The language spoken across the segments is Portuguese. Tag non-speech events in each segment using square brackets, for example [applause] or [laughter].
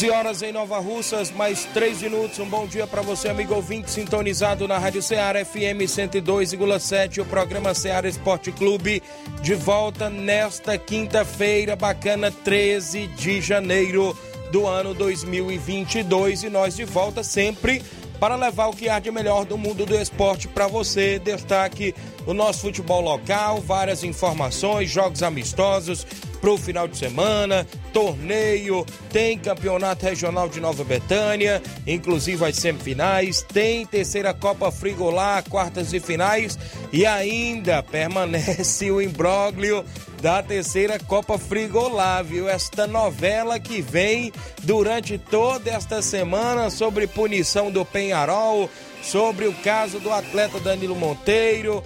11 horas em Nova Russas, mais 3 minutos. Um bom dia para você, amigo ouvinte, sintonizado na Rádio Ceará FM 102,7. O programa Ceará Esporte Clube de volta nesta quinta-feira, bacana, 13 de janeiro do ano 2022. E nós de volta sempre para levar o que há de melhor do mundo do esporte para você. Destaque o nosso futebol local, várias informações, jogos amistosos para o final de semana, torneio, tem campeonato regional de Nova Betânia, inclusive as semifinais, tem terceira Copa Frigolá, quartas e finais e ainda permanece [laughs] o imbróglio da terceira Copa Frigolá, viu? Esta novela que vem durante toda esta semana sobre punição do Penharol, sobre o caso do atleta Danilo Monteiro,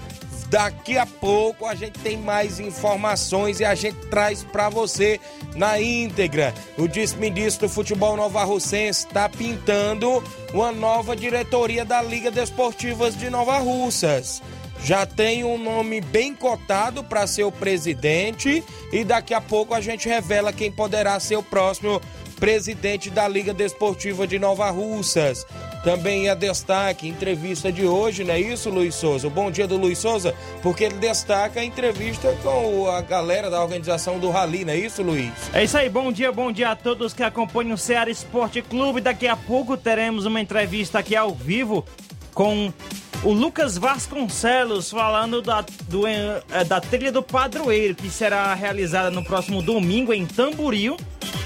Daqui a pouco a gente tem mais informações e a gente traz para você na íntegra. O vice-ministro do Futebol Nova Russense está pintando uma nova diretoria da Liga Desportivas de Nova Russas. Já tem um nome bem cotado para ser o presidente e daqui a pouco a gente revela quem poderá ser o próximo presidente da Liga Desportiva de Nova Russas. Também é destaque, entrevista de hoje, não é isso, Luiz Souza? O bom dia do Luiz Souza, porque ele destaca a entrevista com a galera da organização do Rally, não é isso, Luiz? É isso aí, bom dia, bom dia a todos que acompanham o Ceará Esporte Clube. Daqui a pouco teremos uma entrevista aqui ao vivo com o Lucas Vasconcelos falando da, do, é, da trilha do padroeiro, que será realizada no próximo domingo em Tamboril.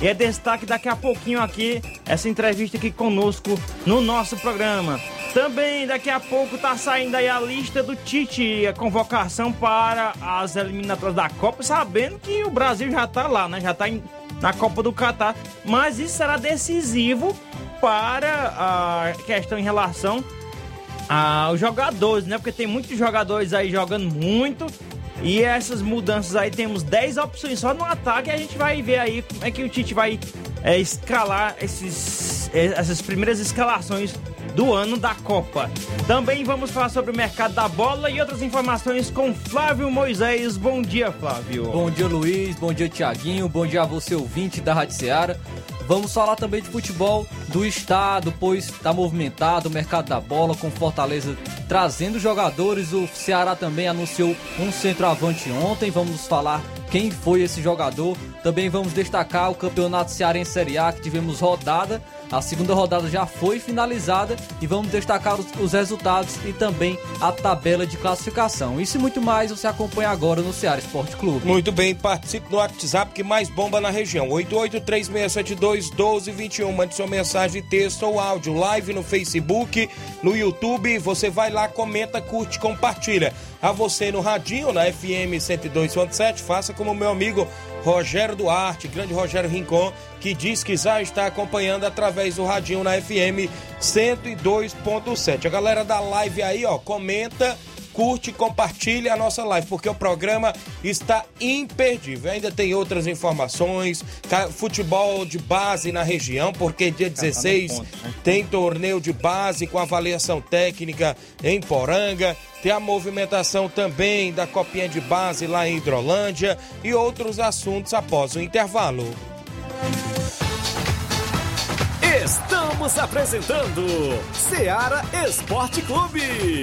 E é destaque daqui a pouquinho aqui essa entrevista aqui conosco no nosso programa. Também daqui a pouco tá saindo aí a lista do Tite, a convocação para as eliminatórias da Copa, sabendo que o Brasil já tá lá, né? Já tá em, na Copa do Catar, mas isso será decisivo para a questão em relação aos jogadores, né? Porque tem muitos jogadores aí jogando muito e essas mudanças aí, temos 10 opções só no ataque. E a gente vai ver aí como é que o Tite vai é, escalar esses, é, essas primeiras escalações do ano da Copa. Também vamos falar sobre o mercado da bola e outras informações com Flávio Moisés. Bom dia, Flávio. Bom dia, Luiz. Bom dia, Tiaguinho. Bom dia a você, ouvinte da Rádio Seara. Vamos falar também de futebol do estado, pois está movimentado o mercado da bola, com Fortaleza trazendo jogadores. O Ceará também anunciou um centroavante ontem. Vamos falar quem foi esse jogador. Também vamos destacar o Campeonato Cearense Série A, que tivemos rodada a segunda rodada já foi finalizada e vamos destacar os, os, resultados e também a tabela de classificação. Isso e muito mais você acompanha agora no Ceará Esporte Clube. Muito bem, participe no WhatsApp que mais bomba na região. 8836721221. Mande sua mensagem, texto ou áudio. Live no Facebook, no YouTube. Você vai lá, comenta, curte, compartilha. A você no Radinho, na FM 102.7, faça como meu amigo Rogério Duarte, grande Rogério Rincon, que diz que já está acompanhando através do radinho na FM 102.7. A galera da live aí, ó, comenta curte, compartilhe a nossa live, porque o programa está imperdível. Ainda tem outras informações, futebol de base na região, porque dia 16 né? tem torneio de base com avaliação técnica em Poranga. Tem a movimentação também da copinha de base lá em Hidrolândia e outros assuntos após o intervalo. Estamos apresentando Seara Esporte Clube.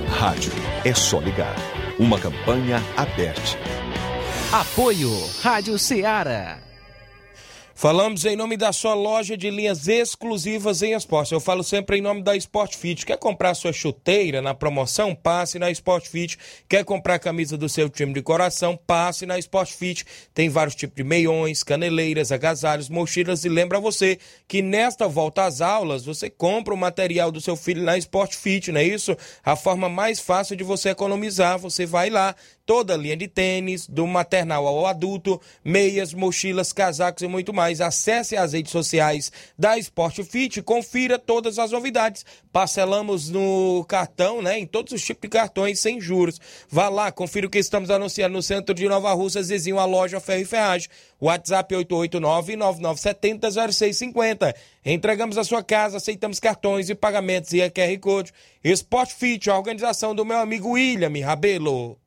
Rádio é só ligar. Uma campanha aberta. Apoio Rádio Ceará. Falamos em nome da sua loja de linhas exclusivas em esporte. Eu falo sempre em nome da Sport Fit. Quer comprar sua chuteira na promoção? Passe na Sport Fit. Quer comprar a camisa do seu time de coração? Passe na Sport Fit. Tem vários tipos de meiões, caneleiras, agasalhos, mochilas e lembra você que nesta volta às aulas você compra o material do seu filho na Sport Fit, não é isso? A forma mais fácil de você economizar, você vai lá, toda a linha de tênis, do maternal ao adulto, meias, mochilas, casacos e muito mais. Acesse as redes sociais da Sport Fit e confira todas as novidades. Parcelamos no cartão, né? Em todos os tipos de cartões sem juros. Vá lá, confira o que estamos anunciando no centro de Nova Russa, vizinho à loja Ferro e Ferragem. WhatsApp 889-9970-0650. Entregamos a sua casa, aceitamos cartões e pagamentos e QR Code. Sport Fit, a organização do meu amigo William Rabelo.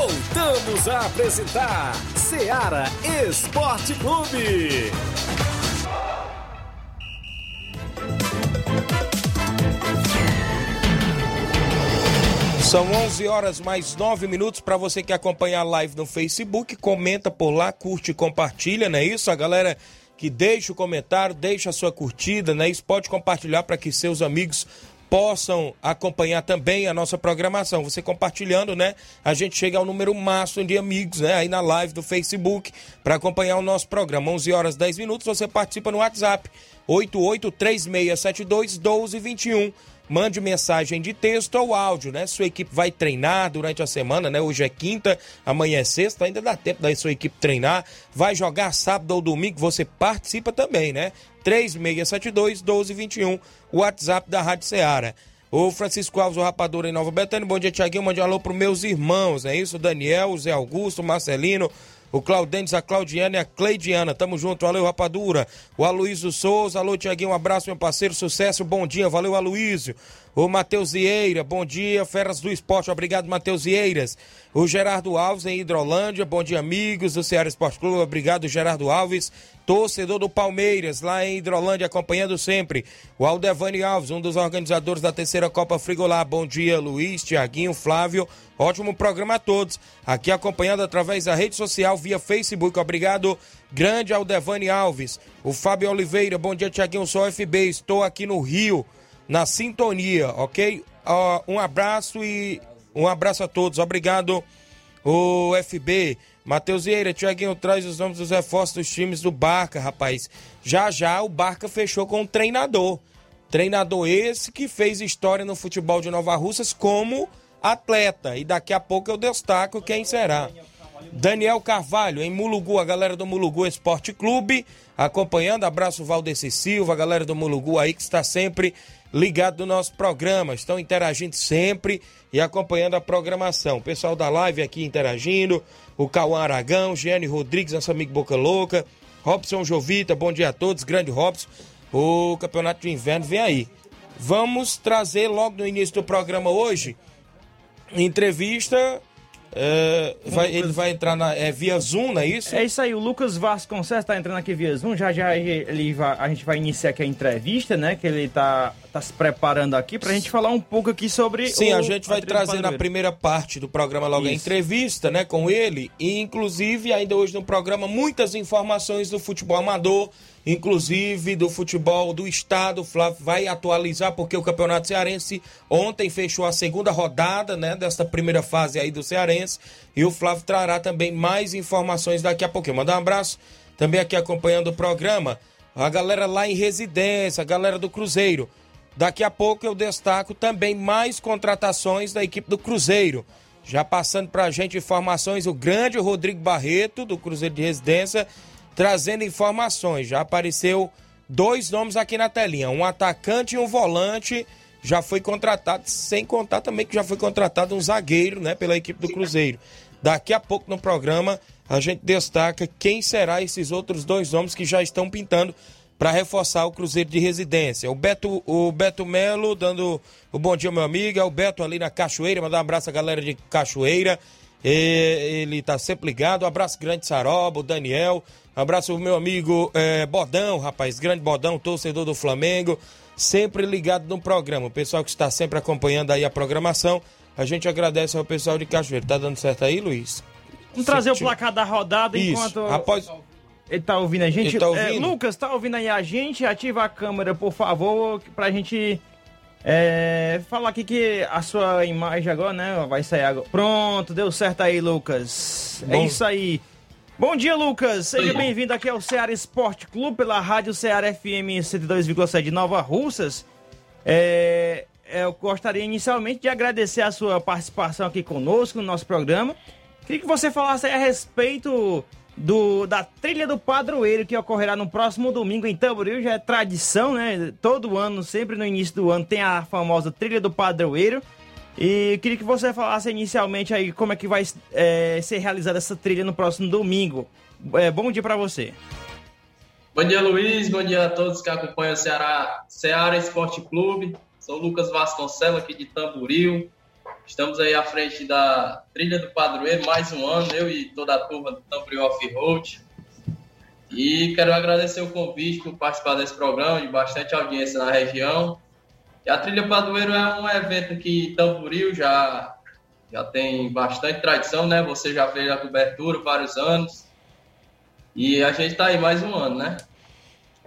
Voltamos a apresentar Seara Esporte Clube. São 11 horas mais 9 minutos para você que acompanha a live no Facebook, comenta por lá, curte e compartilha, não é isso? A galera que deixa o comentário, deixa a sua curtida, né? Isso pode compartilhar para que seus amigos possam acompanhar também a nossa programação. Você compartilhando, né? A gente chega ao número máximo de amigos, né? Aí na live do Facebook para acompanhar o nosso programa. 11 horas 10 minutos, você participa no WhatsApp 883672 1221. Mande mensagem de texto ou áudio, né? Sua equipe vai treinar durante a semana, né? Hoje é quinta, amanhã é sexta, ainda dá tempo da sua equipe treinar. Vai jogar sábado ou domingo, você participa também, né? 3672 1221, WhatsApp da Rádio Ceará. O Francisco Alves, o Rapador em Nova Betânia. Bom dia, Tiaguinho. Mande um alô para meus irmãos, é isso? Daniel, Zé Augusto, Marcelino, o Claudentes, a Claudiana e a Cleidiana. Tamo junto, valeu, Rapadura. O Aloysio Souza, alô, Tiaguinho, um abraço, meu parceiro, sucesso, bom dia, valeu, Aloysio. O Matheus Vieira, bom dia, Feras do Esporte, obrigado, Matheus Vieiras. O Gerardo Alves em Hidrolândia, bom dia, amigos do Ceará Esporte Clube, obrigado, Gerardo Alves. Torcedor do Palmeiras, lá em Hidrolândia, acompanhando sempre. O Aldevani Alves, um dos organizadores da terceira Copa Frigolá. Bom dia, Luiz, Tiaguinho, Flávio. Ótimo programa a todos. Aqui acompanhando através da rede social via Facebook. Obrigado, grande Aldevani Alves. O Fábio Oliveira, bom dia, Tiaguinho, sou FB. Estou aqui no Rio na sintonia, ok? Uh, um abraço e um abraço a todos. Obrigado, o FB. Matheus Vieira, Tiaguinho traz os nomes dos reforços dos times do Barca, rapaz. Já já o Barca fechou com o treinador. Treinador esse que fez história no futebol de Nova Russas como atleta. E daqui a pouco eu destaco quem será. Daniel Carvalho, em Mulugu, a galera do Mulugu Esporte Clube, acompanhando. Abraço Valdeci Silva, a galera do Mulugu aí que está sempre ligado no nosso programa, estão interagindo sempre e acompanhando a programação. O pessoal da live aqui interagindo, o Cauã Aragão, Giane Rodrigues, nosso amigo Boca Louca, Robson Jovita, bom dia a todos, grande Robson. O campeonato de inverno vem aí. Vamos trazer logo no início do programa hoje entrevista é, vai, ele vai entrar na, é, via Zoom, não é isso? É isso aí, o Lucas Vasconcelos está entrando aqui via Zoom. Já já ele vai, a gente vai iniciar aqui a entrevista, né? Que ele tá, tá se preparando aqui pra gente falar um pouco aqui sobre Sim, o, a gente vai a trazer na primeira parte do programa logo a Isso. entrevista, né, com ele, e inclusive ainda hoje no programa muitas informações do futebol amador, inclusive do futebol do estado. O Flávio vai atualizar porque o Campeonato Cearense ontem fechou a segunda rodada, né, desta primeira fase aí do Cearense, e o Flávio trará também mais informações daqui a pouquinho. Mandar um abraço também aqui acompanhando o programa, a galera lá em residência, a galera do Cruzeiro. Daqui a pouco eu destaco também mais contratações da equipe do Cruzeiro. Já passando pra gente informações, o grande Rodrigo Barreto, do Cruzeiro de Residência, trazendo informações. Já apareceu dois nomes aqui na telinha: um atacante e um volante. Já foi contratado, sem contar também que já foi contratado um zagueiro, né, pela equipe do Cruzeiro. Daqui a pouco no programa a gente destaca quem será esses outros dois nomes que já estão pintando para reforçar o Cruzeiro de Residência. O Beto, o Beto Melo dando o bom dia, meu amigo. É o Beto ali na Cachoeira. Mandar um abraço à galera de Cachoeira. E- ele tá sempre ligado. Um abraço grande, Saroba, o Daniel. Um abraço meu amigo eh, Bodão, rapaz. Grande Bodão, torcedor do Flamengo. Sempre ligado no programa. O pessoal que está sempre acompanhando aí a programação. A gente agradece ao pessoal de Cachoeira. Tá dando certo aí, Luiz? Vamos trazer o placar da rodada Isso. enquanto Após... ele tá ouvindo a gente. Ele tá É, ouvindo? Lucas, tá ouvindo aí a gente? Ativa a câmera, por favor, pra gente é, falar aqui que a sua imagem agora, né, vai sair agora. Pronto, deu certo aí, Lucas. É Bom. isso aí. Bom dia, Lucas. Seja bem-vindo aqui ao Ceará Esporte Clube pela Rádio Ceará FM 102,7 de Nova Russas. É, eu gostaria inicialmente de agradecer a sua participação aqui conosco no nosso programa. Queria que você falasse aí a respeito do, da trilha do padroeiro que ocorrerá no próximo domingo em Tamboril. Já é tradição, né? Todo ano, sempre no início do ano, tem a famosa trilha do padroeiro. E queria que você falasse inicialmente aí como é que vai é, ser realizada essa trilha no próximo domingo. É, bom dia pra você. Bom dia, Luiz. Bom dia a todos que acompanham o Ceará, Ceará Esporte Clube. Sou Lucas Vasconcelos, aqui de Tamboril. Estamos aí à frente da Trilha do Padroeiro, mais um ano, eu e toda a turma do Tamboril Off-Road. E quero agradecer o convite por participar desse programa, de bastante audiência na região. E a Trilha Padroeiro é um evento que Tamboril já, já tem bastante tradição, né? Você já fez a cobertura vários anos. E a gente está aí mais um ano, né?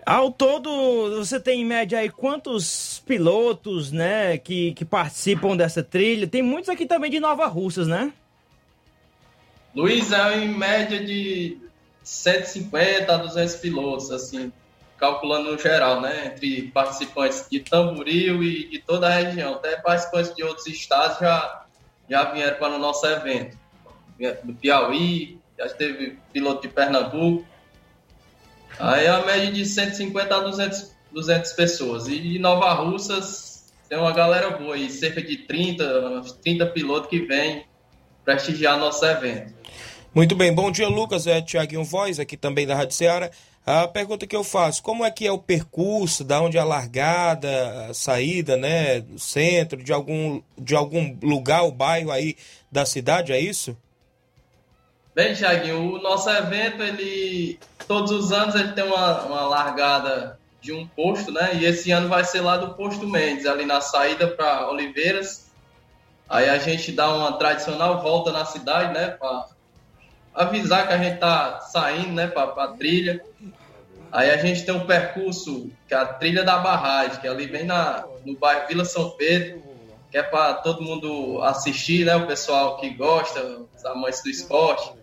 Ao todo, você tem em média aí quantos pilotos, né, que, que participam dessa trilha? Tem muitos aqui também de Nova Russas, né? Luiz é em média de 150 a 200 pilotos, assim, calculando no geral, né? Entre participantes de Tamboril e de toda a região. Até participantes de outros estados já, já vieram para o nosso evento. Do Piauí, já teve piloto de Pernambuco. Aí a média de 150 a 200, 200 pessoas. E Nova Russas tem uma galera boa aí, cerca de 30, uns 30 pilotos que vêm prestigiar nosso evento. Muito bem, bom dia, Lucas. É Tiaguinho Voz, aqui também da Rádio Ceará. A pergunta que eu faço, como é que é o percurso, da onde é a largada, a saída, né, do centro, de algum, de algum lugar, o bairro aí da cidade, é isso? Bem, Thiaguinho, o nosso evento, ele todos os anos ele tem uma, uma largada de um posto, né? E esse ano vai ser lá do posto Mendes, ali na saída para Oliveiras. Aí a gente dá uma tradicional volta na cidade, né? Para avisar que a gente tá saindo, né? Para a trilha. Aí a gente tem um percurso que é a trilha da barragem, que é ali bem na, no bairro Vila São Pedro, que é para todo mundo assistir, né? O pessoal que gosta, os amantes do esporte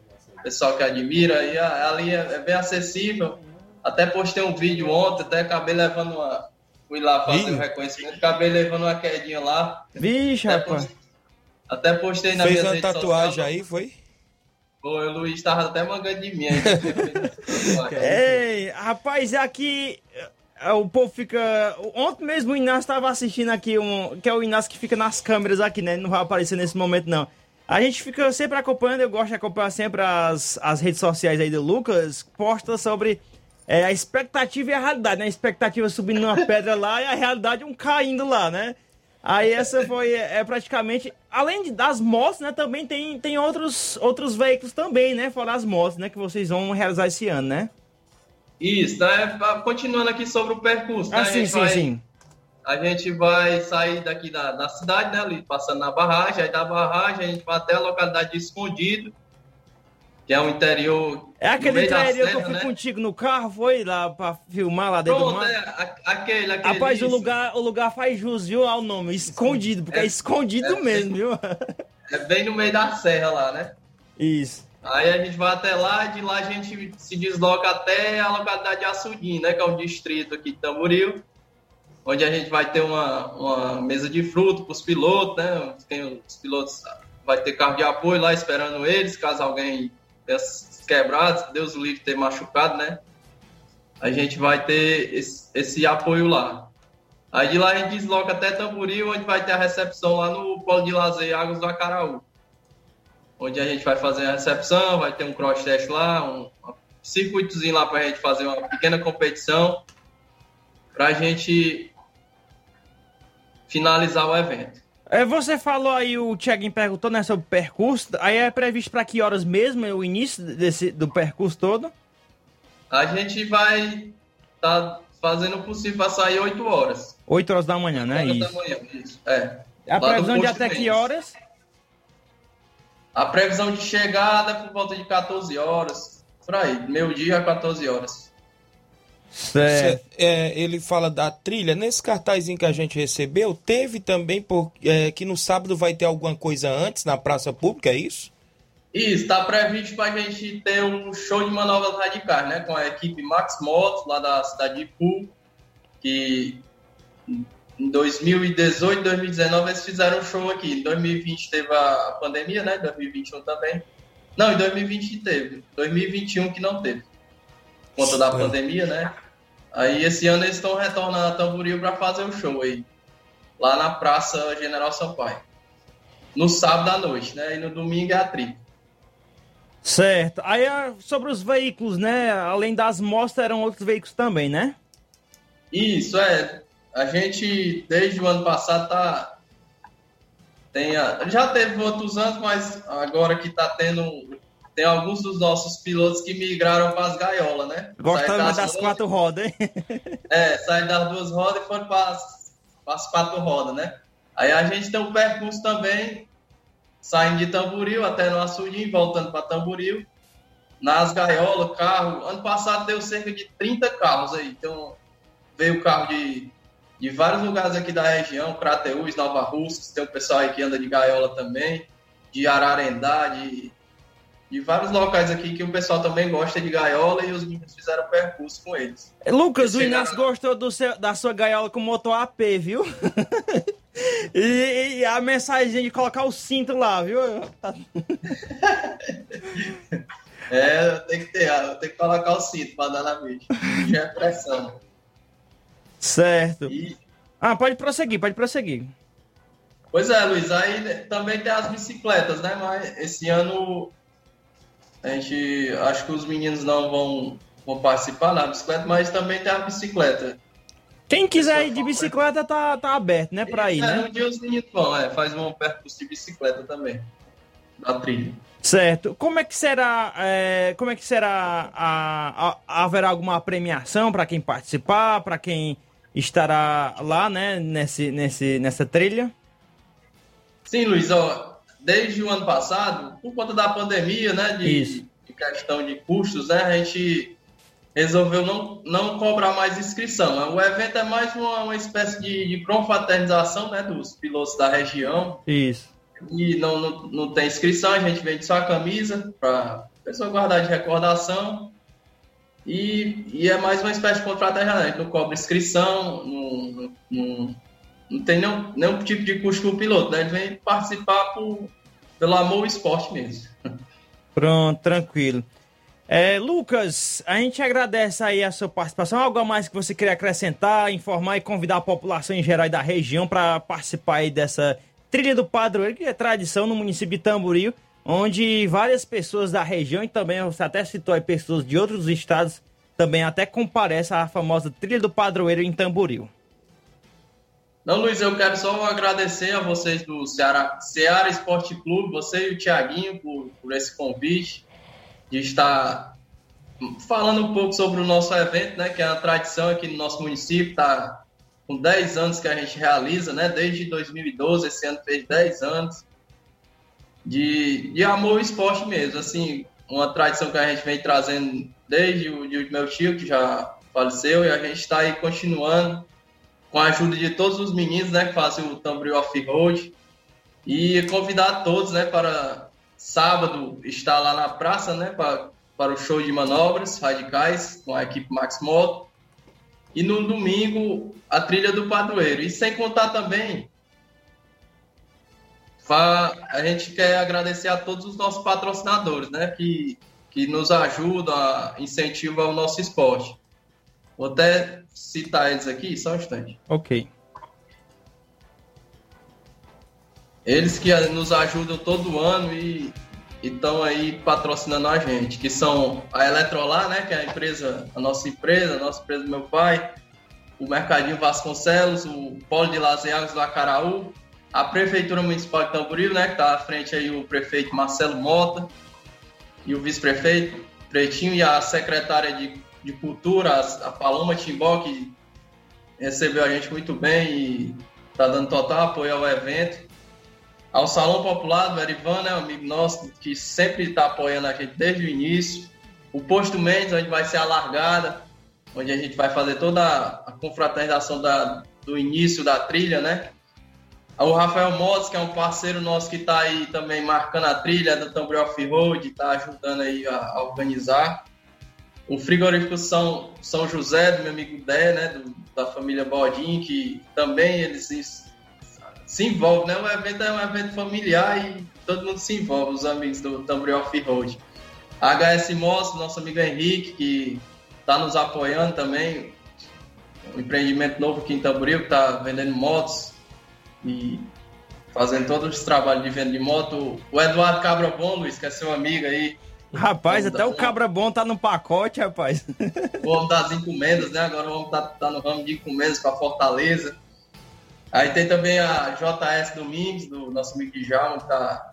o pessoal que admira, e ali é, é bem acessível. Até postei um vídeo ontem, até acabei levando uma. Fui lá fazer o reconhecimento, acabei levando uma quedinha lá. Vixe, Até, rapaz. post- até postei na Fez minha uma tatuagem social. aí, foi? Pô, o Luiz tava até mangando de mim aí. [laughs] Ei, rapaz, é aqui. é, O povo fica. Ontem mesmo o Inácio estava assistindo aqui um. Que é o Inácio que fica nas câmeras aqui, né? Ele não vai aparecer nesse momento, não. A gente fica sempre acompanhando, eu gosto de acompanhar sempre as, as redes sociais aí do Lucas, posta sobre é, a expectativa e a realidade, né? A expectativa subindo numa pedra lá e a realidade um caindo lá, né? Aí essa foi é, praticamente. Além de, das motos, né? Também tem, tem outros, outros veículos também, né? Fora as motos, né? Que vocês vão realizar esse ano, né? Isso, né? Continuando aqui sobre o percurso. né? Ah, sim, sim, vai- sim. a gente vai sair daqui da, da cidade, né? Ali, passando na barragem, aí da barragem a gente vai até a localidade de Escondido, que é o interior. É aquele interior que eu fui né? contigo no carro, foi lá pra filmar lá dentro do Pronto, mar? é, a- aquele, aquele. Rapaz, o lugar, o lugar faz jus, viu, ao nome, escondido, porque é, escondido é- mesmo, viu? É bem no meio da serra lá, né? Isso. Aí a gente vai até lá, de lá a gente se desloca até a localidade de Açudim, né? Que é um distrito aqui de Tamboril, onde a gente vai ter uma, uma mesa de fruto para os pilotos, né? Tem os pilotos, vai ter carro de apoio lá esperando eles, caso alguém tenha se quebrado, Deus o livre ter machucado, né? A gente vai ter esse, esse apoio lá. Aí de lá a gente desloca até Tamboril, onde vai ter a recepção lá no Polo de Lazer Águas do Acaraú onde a gente vai fazer a recepção, vai ter um cross test lá, um circuitozinho lá para a gente fazer uma pequena competição, para a gente finalizar o evento. É, você falou aí, o Thiaguinho perguntou, né, sobre o percurso, aí é previsto para que horas mesmo é o início desse, do percurso todo? A gente vai estar fazendo o possível para sair 8 horas. 8 horas da manhã, né? 8 da Isso. manhã, isso. É. A Lá previsão de até que horas? A previsão de chegada é por volta de 14 horas, por aí, meio dia a 14 horas. Certo. É, ele fala da trilha. Nesse cartazinho que a gente recebeu, teve também por, é, que no sábado vai ter alguma coisa antes na praça pública, é isso? Isso, está previsto para a gente ter um show de manobras radicais, né? Com a equipe Max Motos, lá da cidade de Ipu, que em 2018, 2019 eles fizeram um show aqui. Em 2020 teve a pandemia, né? 2021 também. Não, em 2020 teve. 2021 que não teve. Por conta da pandemia, né? Aí esse ano eles estão retornando a Tamboril para fazer o show aí. Lá na Praça General Sampaio. No sábado à noite, né? E no domingo é a tripa. Certo. Aí é sobre os veículos, né? Além das motos, eram outros veículos também, né? Isso, é. A gente, desde o ano passado, tá. Tem a- já teve outros anos, mas agora que tá tendo. Tem alguns dos nossos pilotos que migraram para as gaiolas, né? Gostando Saíram das duas- quatro rodas, hein? [laughs] É, saíram das duas rodas e foram para as quatro rodas, né? Aí a gente tem um percurso também, saindo de Tamboril até no Açudim, voltando para Tamboril. Nas gaiolas, carro. Ano passado deu cerca de 30 carros aí. Então, veio carro de, de vários lugares aqui da região, Crateús, Nova Russas, tem o pessoal aí que anda de gaiola também, de Ararendá, de, de vários locais aqui que o pessoal também gosta de gaiola e os meninos fizeram percurso com eles. Lucas, o Inácio gostou do seu- da sua gaiola com motor AP, viu? [laughs] e, e a mensagem de colocar o cinto lá, viu? [laughs] É, tem que ter, tenho que colocar o cinto para dar na bicha. Já é pressão. Certo. E, Ah, pode prosseguir, pode prosseguir. pois é, Luiz, aí também tem as bicicletas, né? Mas esse ano a gente acho que os meninos não vão, vão participar na bicicleta, mas também tem a bicicleta. Quem quiser ir de bicicleta tá, tá aberto, né? Pra ir, é, né? um dia os meninos vão, é, faz um percurso de bicicleta também. Da trilha. Certo. Como é que será? é, como é que será? A, a- haverá alguma premiação para quem participar, para quem estará lá, né? Nesse, nesse, nessa trilha? Sim, Luiz, ó, desde o ano passado, por conta da pandemia, né, de, de questão de custos, né, a gente resolveu não, não cobrar mais inscrição. O evento é mais uma, uma espécie de, de confraternização, né, dos pilotos da região, Isso. e não, não, não tem inscrição, a gente vende só a camisa para a pessoa guardar de recordação. E, e é mais uma espécie de confraternização, a gente não cobra inscrição, não, não, não, tem nenhum, nenhum tipo de custo para o piloto, né? Ele vem participar por, pelo amor ao esporte mesmo. [laughs] Pronto, tranquilo. É, Lucas, a gente agradece aí a sua participação. Algo a mais que você queria acrescentar, informar e convidar a população em geral da região para participar aí dessa trilha do padroeiro, que é tradição no município de Tamboril, onde várias pessoas da região e também você até citou aí pessoas de outros estados também até comparecem à famosa trilha do padroeiro em Tamboril. Não, Luiz, eu quero só agradecer a vocês do Ceará, Ceará Esporte Clube, você e o Tiaguinho por, por esse convite, de estar falando um pouco sobre o nosso evento, né, que é a tradição aqui no nosso município, tá com 10 anos que a gente realiza, né? Desde 2012, esse ano fez 10 anos de, de amor ao esporte mesmo, assim, uma tradição que a gente vem trazendo desde o de meu tio, que já faleceu, e a gente está aí continuando com a ajuda de todos os meninos, né, que fazem o Tamboril Off-Road, e convidar todos, né, para sábado estar lá na praça, né, para, para o show de manobras radicais com a equipe Max Moto, e no domingo a trilha do padroeiro. E sem contar também a gente quer agradecer a todos os nossos patrocinadores, né, que, que nos ajudam, incentivam o nosso esporte. Vou até citar eles aqui, só um instante. Ok. Eles que nos ajudam todo ano e estão aí patrocinando a gente, que são a Eletrolar, né, que é a empresa, a nossa empresa, a nossa empresa do meu pai, o Mercadinho Vasconcelos, o Polo de Lazeagas do Acaraú, a Prefeitura Municipal de Tamboril, né, que está à frente aí o prefeito Marcelo Mota e o vice-prefeito Pretinho e a secretária de, de Cultura, a Paloma Timbó, que recebeu a gente muito bem e está dando total apoio ao evento. Ao Salão Popular do Erivan, né, um amigo nosso que sempre está apoiando a gente desde o início. O Posto Mendes, onde vai ser alargada, onde a gente vai fazer toda a confraternização da, do início da trilha, né? O Rafael Motos, que é um parceiro nosso que está aí também marcando a trilha do Tamboril Off-Road, está ajudando aí a, a, organizar. O frigorífico São, São José, do meu amigo Dé, né, do, da família Bodin, que também eles se, se envolvem, né? O evento é um evento familiar e todo mundo se envolve, os amigos do Tamboril Off-Road. HS Motos, nosso amigo Henrique, que está nos apoiando também. Um empreendimento novo aqui em Tamboril, que está vendendo motos, e fazendo todos os trabalhos de venda de moto. O Eduardo Cabra Bom, Luiz, que é seu amigo aí. Rapaz, até o Cabra Bom tá no pacote, rapaz. O homem das encomendas, né? Agora o homem tá, tá no ramo de encomendas para Fortaleza. Aí tem também a JS Domingos, do nosso amigo Djalma, que tá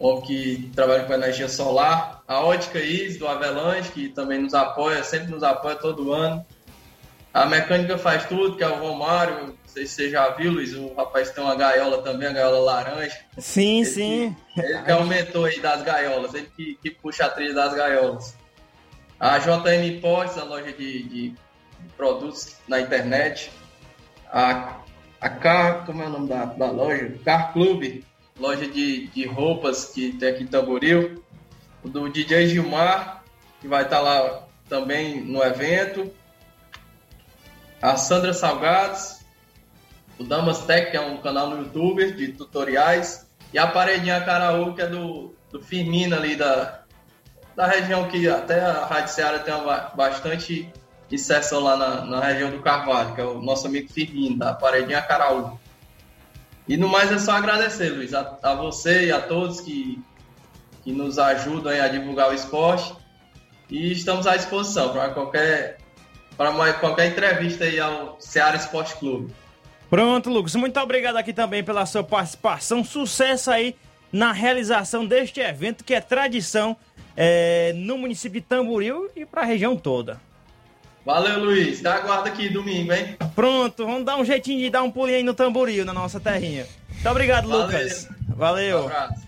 um homem que trabalha com energia solar. A Ótica Is, do Avelanche, que também nos apoia, sempre nos apoia todo ano. A mecânica faz tudo, que é o Romário, sei se você já viu, Luiz, o rapaz tem uma gaiola também, a gaiola laranja. Sim, ele sim. Que, ele que aumentou aí das gaiolas, ele que, que puxa a trilha das gaiolas. A JM Ports, a loja de, de, produtos na internet. A, a Car, como é o nome da, da loja? Car Club, loja de, de roupas que tem aqui em Tamboril. O do DJ Gilmar, que vai estar lá também no evento. A Sandra Salgados, o Damas Tech, que é um canal no YouTube de tutoriais, e a Paredinha Caraú, que é do, do Firmino ali da, da região que até a Rádio Seara tem bastante inserção lá na, na, região do Carvalho, que é o nosso amigo Firmino, da Paredinha Caraú. E no mais é só agradecer, Luiz, a, a você e a todos que, que nos ajudam a divulgar o esporte. E estamos à disposição para qualquer, para qualquer entrevista aí ao Ceará Esporte Clube. Pronto, Lucas. Muito obrigado aqui também pela sua participação. Sucesso aí na realização deste evento que é tradição é, no município de Tamboril e para a região toda. Valeu, Luiz. Dá aguarda aqui domingo, hein? Pronto, vamos dar um jeitinho de dar um pulinho aí no Tamboril, na nossa terrinha. Muito obrigado, Valeu. Lucas. Valeu. Um.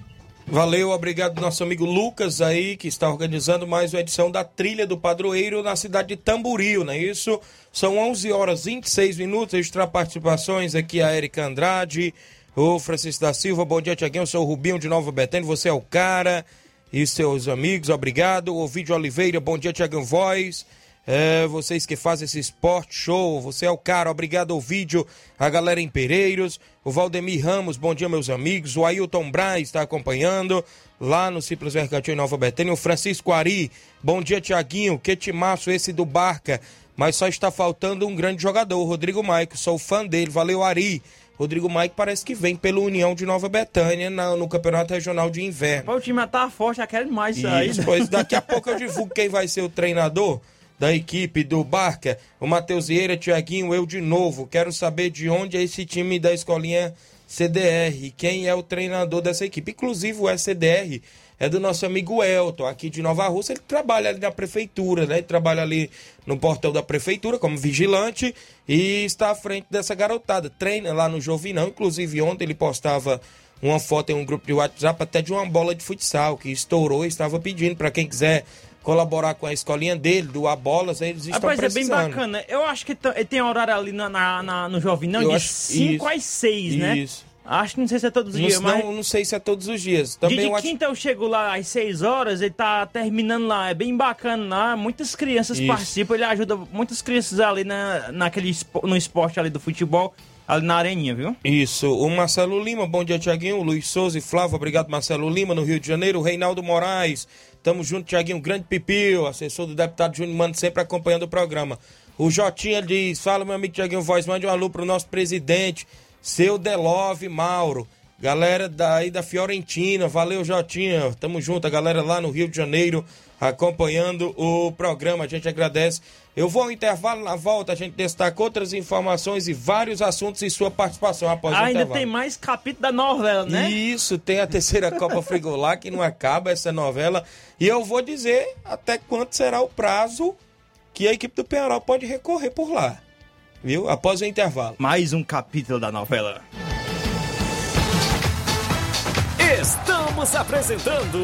Valeu, obrigado nosso amigo Lucas aí, que está organizando mais uma edição da Trilha do Padroeiro na cidade de Tamboril, não é isso? São 11 horas e 26 minutos, extra participações aqui a Erika Andrade, o Francisco da Silva, bom dia Tiaguinho, eu sou o Rubinho de Nova Betânia, você é o cara e seus amigos, obrigado. O Vídeo Oliveira, bom dia Tiaguinho Voz, é, vocês que fazem esse esporte show, você é o cara, obrigado ao vídeo, a galera em Pereiros, o Valdemir Ramos, bom dia meus amigos, o Ailton Braz está acompanhando lá no Cipras Mercantil em Nova Betânia, o Francisco Ari, bom dia Tiaguinho, que timaço esse do Barca, mas só está faltando um grande jogador, o Rodrigo Maico, sou fã dele, valeu Ari. Rodrigo Maico parece que vem pelo União de Nova Betânia na, no Campeonato Regional de Inverno. O time tá forte, já quer mais isso aí. Pois daqui a pouco eu divulgo quem vai ser o treinador da equipe do Barca, o Matheus Vieira, Tiaguinho, eu de novo. Quero saber de onde é esse time da escolinha CDR, quem é o treinador dessa equipe. Inclusive o SDR é do nosso amigo Elton, aqui de Nova Rússia. Ele trabalha ali na prefeitura, né? Ele trabalha ali no portão da prefeitura como vigilante e está à frente dessa garotada. Treina lá no Jovinão. Inclusive, ontem ele postava uma foto em um grupo de WhatsApp até de uma bola de futsal que estourou e estava pedindo para quem quiser colaborar com a escolinha dele, doar bolas, eles estão Rapaz, precisando. é bem bacana. Eu acho que tem horário ali na, na- na- no Jovinão Eu de acho- 5 isso. às 6, né? Isso. Acho que não sei se é todos os Não, dias, mas... não, não sei se é todos os dias. De, Também de eu acho- quinta eu chego lá às 6 horas, ele tá terminando lá, é bem bacana lá, muitas crianças Isso. participam, ele ajuda muitas crianças ali na, naquele, no esporte ali do futebol, ali na areninha, viu? Isso, o Marcelo Lima, bom dia, Tiaguinho. Luiz Souza e Flávio, obrigado, Marcelo Lima, no Rio de Janeiro. O Reinaldo Moraes, tamo junto, Tiaguinho. Grande Pipio, assessor do deputado Júnior Mano, sempre acompanhando o programa. O Jotinha diz: fala, meu amigo Tiaguinho Voz, mande um alô pro nosso presidente, seu Delove Mauro. Galera daí da Fiorentina, valeu, Jotinha. Tamo junto, a galera lá no Rio de Janeiro, acompanhando o programa. A gente agradece. Eu vou ao intervalo, na volta a gente destaca outras informações e vários assuntos e sua participação após o Ainda intervalo. tem mais capítulo da novela, né? Isso, tem a terceira Copa Frigolá que não acaba essa novela. E eu vou dizer até quanto será o prazo que a equipe do Penharol pode recorrer por lá. Viu? Após o intervalo. Mais um capítulo da novela. Estamos apresentando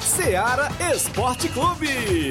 Seara Esporte Clube.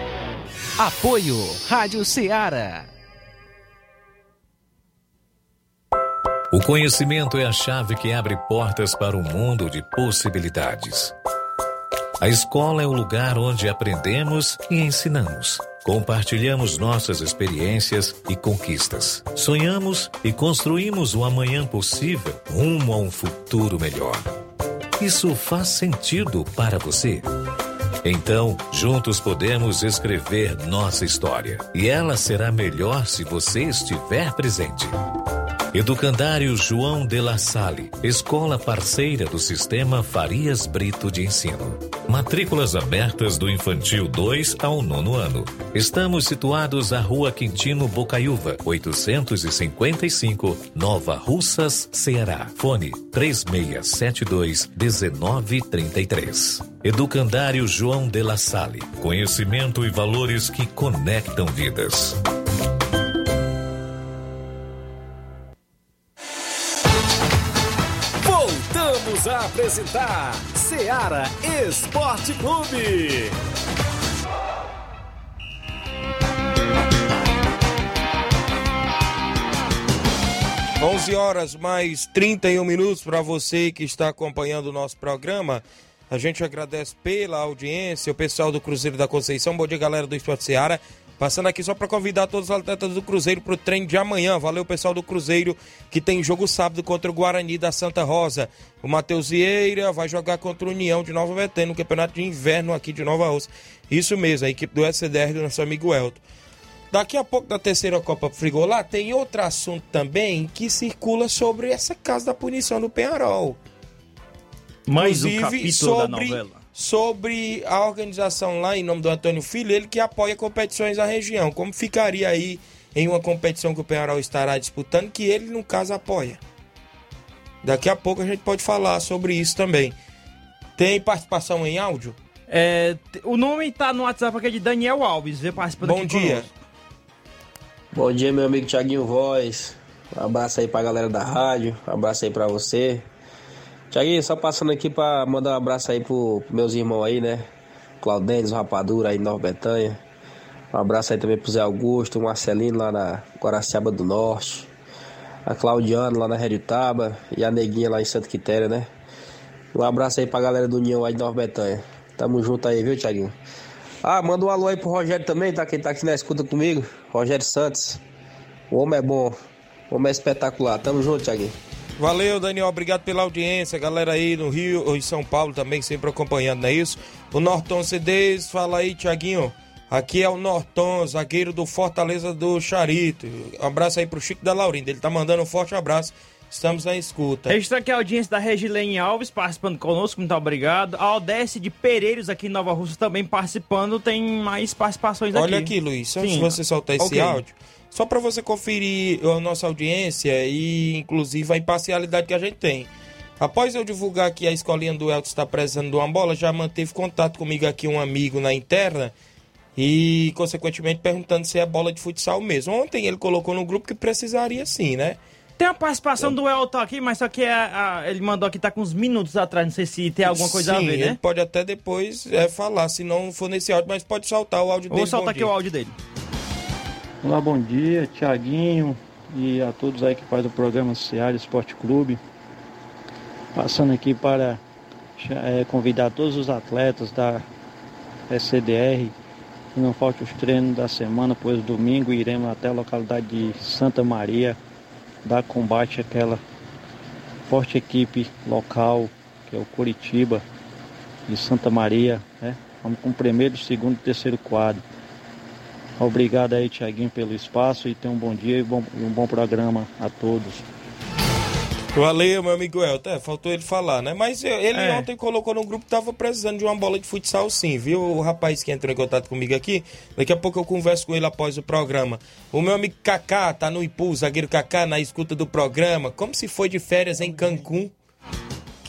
Apoio Rádio Ceará. O conhecimento é a chave que abre portas para um mundo de possibilidades. A escola é o lugar onde aprendemos e ensinamos. Compartilhamos nossas experiências e conquistas. Sonhamos e construímos um amanhã possível rumo a um futuro melhor. Isso faz sentido para você? Então, juntos podemos escrever nossa história. E ela será melhor se você estiver presente. Educandário João de La Salle, escola parceira do Sistema Farias Brito de Ensino. Matrículas abertas do infantil 2 ao nono ano. Estamos situados à Rua Quintino Bocaiúva, 855, Nova Russas, Ceará. Fone 3672 1933. Educandário João de La Salle, conhecimento e valores que conectam vidas. Voltamos a apresentar Seara Esporte Clube. 11 horas mais 31 minutos para você que está acompanhando o nosso programa. A gente agradece pela audiência, o pessoal do Cruzeiro da Conceição. Bom dia, galera do Esporte Seara. Passando aqui só para convidar todos os atletas do Cruzeiro para o treino de amanhã. Valeu, pessoal do Cruzeiro, que tem jogo sábado contra o Guarani da Santa Rosa. O Matheus Vieira vai jogar contra o União de Nova Betânia no Campeonato de Inverno aqui de Nova Rosa. Isso mesmo, a equipe do SCDR do nosso amigo Elton. Daqui a pouco, da terceira Copa Frigolá, tem outro assunto também que circula sobre essa casa da punição do Penharol. Mais um Inclusive, capítulo da sobre, novela. Sobre a organização lá em nome do Antônio Filho, ele que apoia competições na região. Como ficaria aí em uma competição que o Penharol estará disputando, que ele, no caso, apoia? Daqui a pouco a gente pode falar sobre isso também. Tem participação em áudio? É, o nome tá no WhatsApp aqui é de Daniel Alves, vê participando Bom aqui dia. conosco. Bom dia, meu amigo Tiaguinho Voz. Um abraço aí pra galera da rádio. Um abraço aí pra você. Tiaguinho, só passando aqui pra mandar um abraço aí pro, pros meus irmãos aí, né? Claudênis, o Rapadura aí em Nova. Um abraço aí também pro Zé Augusto, Marcelino lá na Guaraciaba do Norte. A Claudiana lá na Redutaba e a Neguinha lá em Santa Quitéria, né? Um abraço aí pra galera do União aí de Nova. Tamo junto aí, viu, Tiaguinho? Ah, manda um alô aí pro Rogério também, tá? Quem tá aqui na escuta comigo. Rogério Santos. O homem é bom. O homem é espetacular. Tamo junto, Tiaguinho. Valeu, Daniel. Obrigado pela audiência. Galera aí no Rio ou em São Paulo também, sempre acompanhando, não é isso? O Norton CDs, fala aí, Tiaguinho. Aqui é o Norton, zagueiro do Fortaleza do Charito. Um abraço aí pro Chico da Laurinda. Ele tá mandando um forte abraço. Estamos na escuta. Registrar aqui a audiência da Regilene Alves participando conosco, muito obrigado. A Odesse de Pereiros aqui em Nova Rússia também participando, tem mais participações aqui. Olha aqui, Luiz, Sim. se você soltar esse Ok. áudio, só para você conferir a nossa audiência e inclusive a imparcialidade que a gente tem. Após eu divulgar que a escolinha do Elton está precisando de uma bola, já manteve contato comigo aqui um amigo na interna e, consequentemente, perguntando se é bola de futsal mesmo. Ontem ele colocou no grupo que precisaria sim, né? Tem a participação do Elton aqui, mas só que é a- ele mandou aqui, tá com uns minutos atrás, não sei se tem alguma coisa Sim, a ver, ele né? pode até depois é, falar, se não for nesse áudio, mas pode soltar o áudio Eu dele. vou soltar aqui dia. o áudio dele. Olá, bom dia, Tiaguinho e a todos aí que faz o programa Seara Esporte Clube. Passando aqui para eh, convidar todos os atletas da SCDR que não falte os treinos da semana, pois domingo iremos até a localidade de Santa Maria dar combate àquela forte equipe local que é o Curitiba de Santa Maria, né? Vamos com o primeiro, segundo e terceiro quadro. Obrigado aí, Tiaguinho, pelo espaço e tenha um bom dia e bom- e um bom programa a todos. Valeu, meu amigo Elton. É, faltou ele falar, né? Mas ele É. ontem colocou no grupo que tava precisando de uma bola de futsal sim, viu? O rapaz que entrou em contato comigo aqui, daqui a pouco eu converso com ele após o programa. O meu amigo Kaká tá no Ipu, zagueiro Kaká, na escuta do programa, como se foi de férias em Cancún.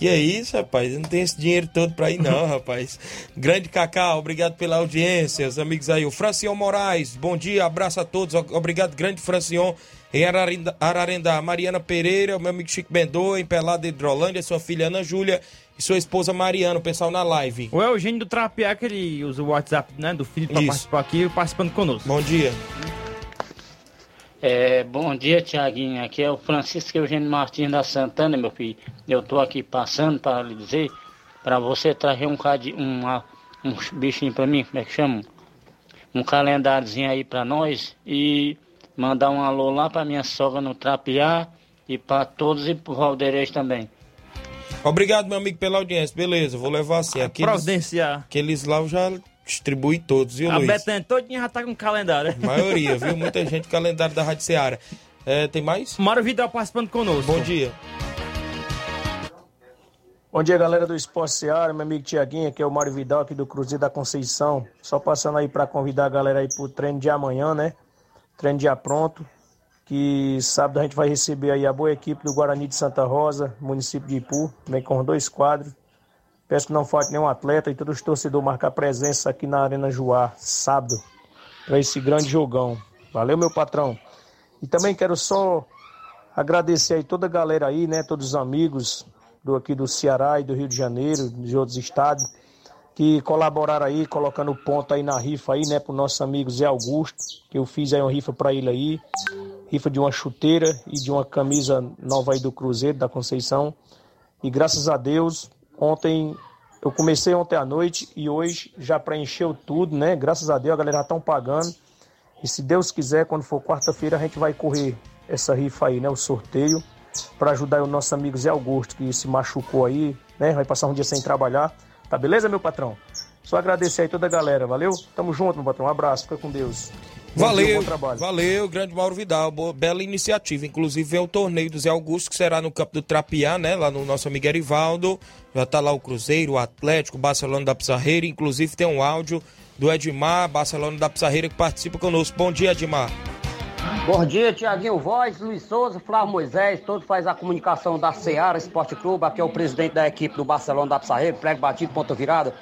Que é isso, rapaz? Eu não tenho esse dinheiro todo pra ir, não, [laughs] rapaz. Grande Cacá, obrigado pela audiência, os amigos aí. O Francion Moraes, bom dia, abraço a todos. Obrigado, grande Francion, em Ararinda- Ararendá. Mariana Pereira, meu amigo Chico Bendô, em Pelada Hidrolândia, sua filha Ana Júlia e sua esposa Mariana, o pessoal na live. O Eugênio do Trapiá, que ele usa o WhatsApp né, do filho pra Isso. participar aqui, participando conosco. Bom dia. É, bom dia, Tiaguinho. Aqui é o Francisco Eugênio Martins da Santana, meu filho. Eu tô aqui passando para lhe dizer, para você trazer um cadi, uma, um bichinho para mim, como é que chama? Um calendáriozinho aí para nós e mandar um alô lá para minha sogra no Trapiá e para todos e pro Valdeirês também. Obrigado, meu amigo, pela audiência. Beleza, vou levar assim. Aqueles, Providenciar. aqueles lá eu já distribuí todos, viu, A Luiz? Betânia todinha já tá com calendário. A maioria, viu? Muita [laughs] gente calendário da Rádio Seara. É, tem mais? Mário Vidal participando conosco. Bom dia. Bom dia, galera do Esporte Seara, meu amigo Tiaguinho, aqui é o Mário Vidal, aqui do Cruzeiro da Conceição. Só passando aí para convidar a galera aí pro treino de amanhã, né? Treino dia pronto, que sábado a gente vai receber aí a boa equipe do Guarani de Santa Rosa, município de Ipu, vem com dois quadros. Peço que não falte nenhum atleta e todos os torcedores marcar presença aqui na Arena Juá, sábado, para esse grande jogão. Valeu, meu patrão. E também quero só agradecer aí toda a galera aí, né? Todos os amigos do aqui do Ceará e do Rio de Janeiro, de outros estados, que colaboraram aí, colocando ponto aí na rifa aí, né? Pro nosso amigo Zé Augusto, que eu fiz aí uma rifa para ele aí. Rifa de uma chuteira e de uma camisa nova aí do Cruzeiro, da Conceição. E graças a Deus, ontem, eu comecei ontem à noite e hoje já preencheu tudo, né? Graças a Deus, a galera já estão pagando. E se Deus quiser, quando for quarta-feira, a gente vai correr essa rifa aí, né? O sorteio, para ajudar o nosso amigo Zé Augusto, que se machucou aí, né? Vai passar um dia sem trabalhar. Tá beleza, meu patrão? Só agradecer aí toda a galera, valeu? Tamo junto, meu patrão. Um abraço, fica com Deus. Valeu, valeu, grande Mauro Vidal, boa, bela iniciativa. Inclusive vem o torneio do Zé Augusto, que será no campo do Trapiá, né? Lá no nosso amigo Erivaldo. Já tá lá o Cruzeiro, o Atlético, o Barcelona da Pizarreira. Inclusive tem um áudio do Edmar, Barcelona da Pizarreira, que participa conosco. Bom dia, Edmar. Bom dia, Tiaguinho Voz, Luiz Souza, Flávio Moisés, todos faz a comunicação da Seara Esporte Clube, aqui é o presidente da equipe do Barcelona da Pissarreira, prego batido, ponta virada.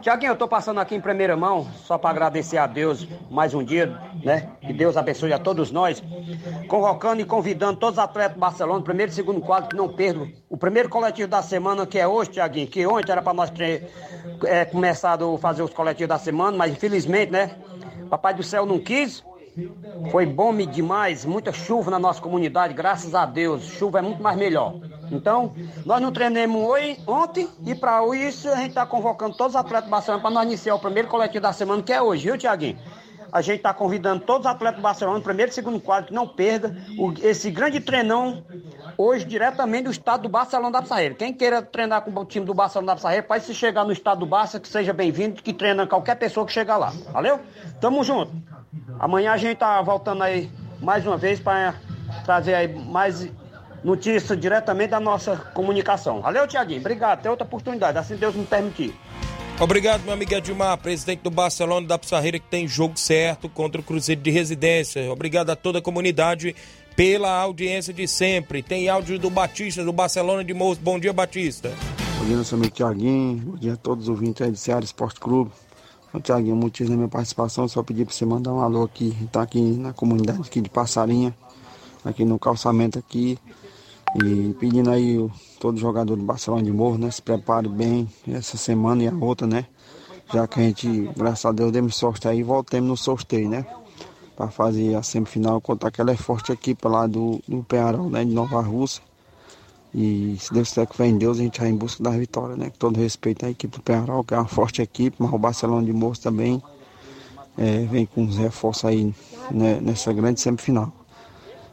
Tiaguinho, eu tô passando aqui em primeira mão, só para agradecer a Deus mais um dia, né? Que Deus abençoe a todos nós. Convocando e convidando todos os atletas do Barcelona, primeiro e segundo quadro, que não percam. O primeiro coletivo da semana, que é hoje, Tiaguinho, que ontem era para nós ter é, começado a fazer os coletivos da semana, mas infelizmente, né? Papai do céu não quis. Foi bom demais, muita chuva na nossa comunidade, graças a Deus. Chuva é muito mais melhor. Então, nós não treinamos hoje, ontem, e para isso a gente está convocando todos os atletas do Barcelona para nós iniciar o primeiro coletivo da semana, que é hoje, viu, Tiaguinho? A gente está convidando todos os atletas do Barcelona, primeiro e segundo quadro, que não perca o- esse grande treinão hoje diretamente do estado do Barcelona da Pissarreira. Quem queira treinar com o time do Barcelona da Pissarreira, pode se chegar no estado do Barça, que seja bem-vindo, que treina qualquer pessoa que chegar lá. Valeu? Tamo junto. Amanhã a gente tá voltando aí mais uma vez para trazer aí mais notícias diretamente da nossa comunicação. Valeu, Tiaguinho. Obrigado. Até outra oportunidade, assim Deus me permitir. Obrigado, meu amigo Edmar, presidente do Barcelona da Pissarreira, que tem jogo certo contra o Cruzeiro de Residência. Obrigado a toda a comunidade pela audiência de sempre. Tem áudio do Batista, do Barcelona de Moço. Bom dia, Batista. Bom dia, nosso amigo Tiaguinho. Bom dia a todos os ouvintes aí do Ceará Esporte Clube. Tiaguinho, motivo da minha participação, só pedir para você mandar um alô aqui. Tá aqui na comunidade aqui de Passarinha, aqui no calçamento aqui. E pedindo aí o, todo jogador do Barcelona de Morro, né? Se prepare bem essa semana e a outra, né? Já que a gente, graças a Deus, demos sorte aí e voltemos no sorteio, né? Para fazer a semifinal contra aquela forte equipe lá do, do né? De Nova Rússia. E se Deus quiser que fé em Deus, a gente vai em busca da vitória, né? Com todo respeito à equipe do Penharol, que é uma forte equipe, mas o Barcelona de Morro também é, vem com uns reforços aí né, nessa grande semifinal.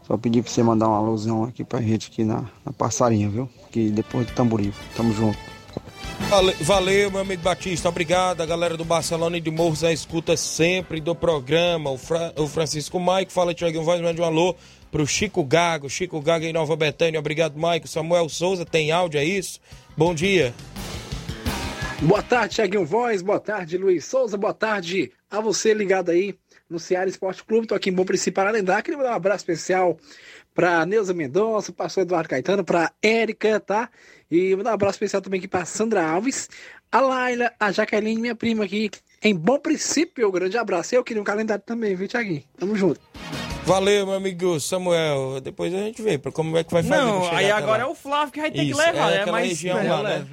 Só pedir pra você mandar uma alusão aqui pra gente aqui na, na passarinha, viu? Que depois do tamboril. Tamo junto. Vale- Valeu, meu amigo Batista. Obrigado. A galera do Barcelona e de Morros a escuta sempre do programa. O, Fra- o Francisco Maico fala, Tiaguinho Voz, mande um alô pro Chico Gago. Chico Gago em Nova Betânia. Obrigado, Maico. Samuel Souza, tem áudio, é isso? Bom dia. Boa tarde, Thiaguinho Voz. Boa tarde, Luiz Souza. Boa tarde a você ligado aí no Ceará Esporte Clube. Tô aqui em Bom Princípio Ararendá. Queria mandar um abraço especial para Neuza Mendonça, pastor Eduardo Caetano, para Érica, tá? E mandar um abraço especial também aqui para Sandra Alves, a Laila, a Jaqueline, minha prima aqui em Bom Princípio. Um grande abraço. Eu queria um calendário também, viu, Thiaguinho? Tamo junto. Valeu, meu amigo Samuel. Depois a gente vê pra como é que vai fazer. Não, aí agora lá. é o Flávio que vai ter que Isso, levar, é né? aquela Mas região é, lá, né?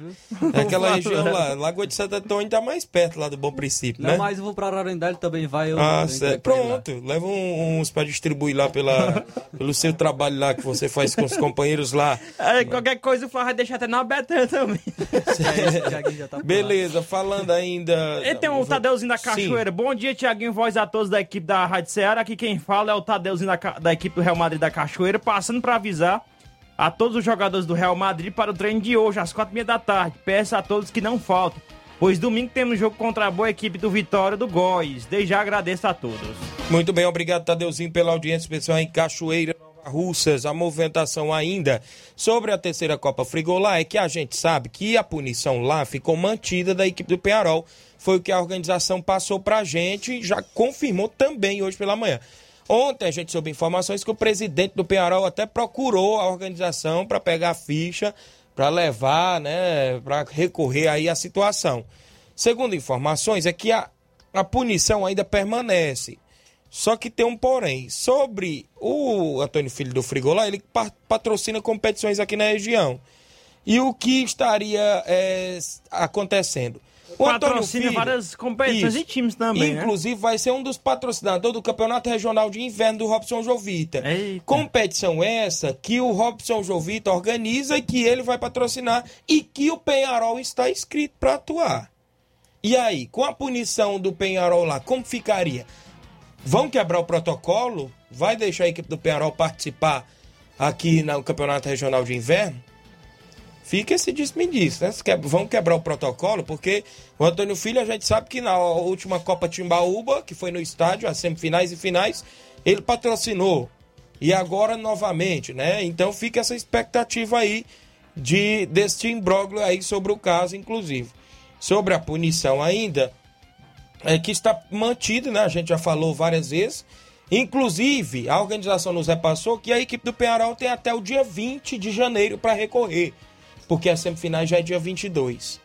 É aquela região lá. Lagoa de Santo Antônio tá mais perto lá do Bom Princípio, Não, né? mas eu vou pra Ararendá, ele também vai. Eu, Ah, certo. Pronto. Leva um- uns pra distribuir lá pela, [laughs] pelo seu trabalho lá que você faz com os companheiros lá. É, qualquer coisa o Flávio vai deixar até na Betânia também. tá Beleza, falando ainda. E tem o Tadeuzinho da Cachoeira. Bom dia, Tiaguinho, voz a todos da equipe da Rádio Ceará. Aqui quem fala é o Tadeuzinho da, da equipe do Real Madrid da Cachoeira, passando para avisar a todos os jogadores do Real Madrid para o treino de hoje, às quatro e meia da tarde. Peço a todos que não faltem, pois domingo temos jogo contra a boa equipe do Vitória do Góis. Desde já agradeço a todos. Muito bem, obrigado, Tadeuzinho, pela audiência especial em Cachoeira. Russas, a movimentação ainda sobre a terceira Copa Frigolá é que a gente sabe que a punição lá ficou mantida da equipe do Penharol. Foi o que a organização passou pra gente e já confirmou também hoje pela manhã. Ontem a gente soube informações que o presidente do Penharol até procurou a organização para pegar a ficha, para levar, né, para recorrer aí à situação. Segundo informações, é que a, a punição ainda permanece. Só que tem um porém. Sobre o Antônio Filho do Frigolá, ele pa- patrocina competições aqui na região. E o que estaria é, acontecendo? Patrocina várias competições e times também, né? Inclusive, vai ser um dos patrocinadores do Campeonato Regional de Inverno do Robson Jovita. Competição essa que o Robson Jovita organiza e que ele vai patrocinar e que o Penharol está inscrito para atuar. E aí, com a punição do Penharol lá, como ficaria? Vão quebrar o protocolo? Vai deixar a equipe do Penharol participar aqui no Campeonato Regional de Inverno? Fica esse despediço, né? Que- Vão quebrar o protocolo, porque o Antônio Filho, a gente sabe que na última Copa Timbaúba, que foi no estádio, as semifinais e finais, ele patrocinou. E agora novamente, né? Então fica essa expectativa aí de deste imbróglio aí sobre o caso, inclusive. Sobre a punição ainda, é que está mantida, né? A gente já falou várias vezes. Inclusive, a organização nos repassou que a equipe do Penharol tem até o dia 20 de janeiro para recorrer, porque a semifinal já é dia 22.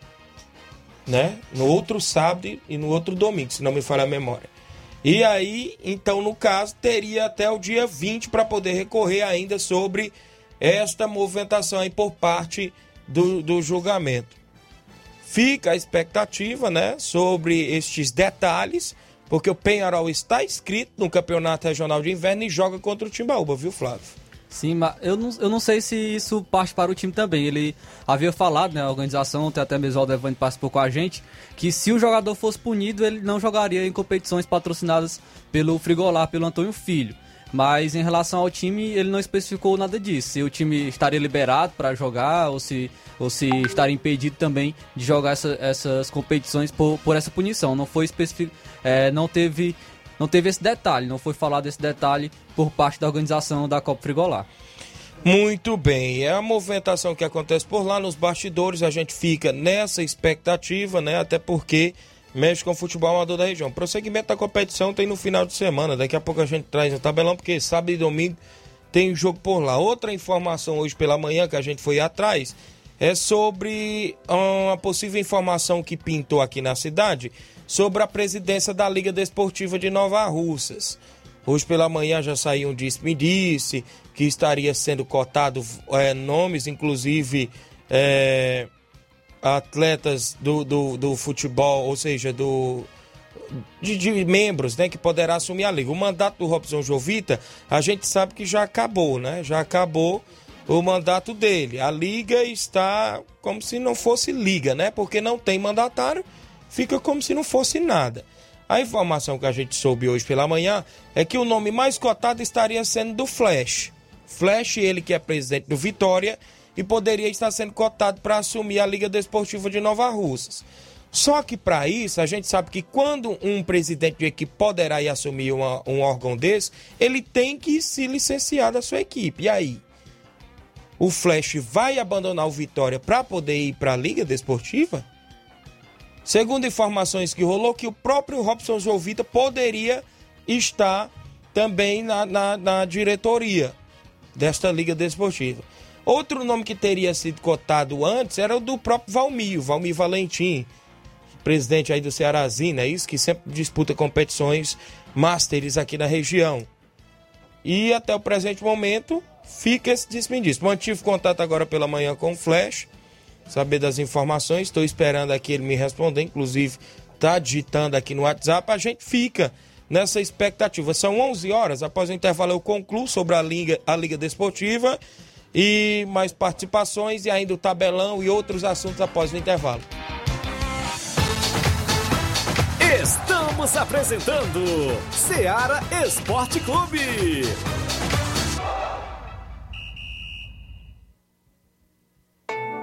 Né? No outro sábado e no outro domingo, se não me falha a memória. E aí, então, no caso, teria até o dia 20 para poder recorrer ainda sobre esta movimentação aí por parte do, do julgamento. Fica a expectativa, né, sobre estes detalhes, porque o Penharol está inscrito no Campeonato Regional de Inverno e joga contra o Timbaúba, viu, Flávio? Sim, mas eu não, eu não sei se isso parte para o time também. Ele havia falado, né, a organização, até mesmo o Aldevante participou com a gente, que se o jogador fosse punido, ele não jogaria em competições patrocinadas pelo Frigolar, pelo Antônio Filho. Mas em relação ao time, ele não especificou nada disso. Se o time estaria liberado para jogar ou se, ou se estaria impedido também de jogar essa, essas competições por, por essa punição. Não foi especific... É, não teve não teve esse detalhe, não foi falado esse detalhe por parte da organização da Copa Frigolar. Muito bem, é a movimentação que acontece por lá nos bastidores, a gente fica nessa expectativa, né? Até porque mexe com o futebol amador da região. Prosseguimento da competição tem no final de semana. Daqui a pouco a gente traz o tabelão, porque sábado e domingo tem jogo por lá. Outra informação hoje pela manhã que a gente foi atrás é sobre uma possível informação que pintou aqui na cidade sobre a presidência da Liga Desportiva de Nova Russas. Hoje pela manhã já saiu um disse-me-disse que estaria sendo cotado é, nomes, inclusive. É, atletas do, do, do futebol, ou seja, do, de, de, membros, né, que poderá assumir a liga. O mandato do Robson Jovita, a gente sabe que já acabou, né? Já acabou o mandato dele. A liga está como se não fosse liga, né? Porque não tem mandatário, fica como se não fosse nada. A informação que a gente soube hoje pela manhã é que o nome mais cotado estaria sendo do Flash. Flash, ele que é presidente do Vitória, e poderia estar sendo cotado para assumir a Liga Desportiva de Nova Russas. Só que para isso, a gente sabe que quando um presidente de equipe poderá ir assumir uma, um órgão desse, ele tem que se licenciar da sua equipe. E aí? O Flash vai abandonar o Vitória para poder ir para a Liga Desportiva? Segundo informações que rolou, que o próprio Robson Jovita poderia estar também na, na, na diretoria desta Liga Desportiva. Outro nome que teria sido cotado antes era o do próprio Valmir, Valmir Valentim, presidente aí do Cearazinho, é isso? Que sempre disputa competições Masters aqui na região. E até o presente momento fica esse desperdício. Mantive contato agora pela manhã com o Flash, saber das informações. Estou esperando aqui ele me responder, inclusive está digitando aqui no WhatsApp. A gente fica nessa expectativa. São 11 horas. Após o intervalo, eu concluo sobre a Liga, a Liga Desportiva e mais participações e ainda o tabelão e outros assuntos após o intervalo. Estamos apresentando Seara Esporte Clube.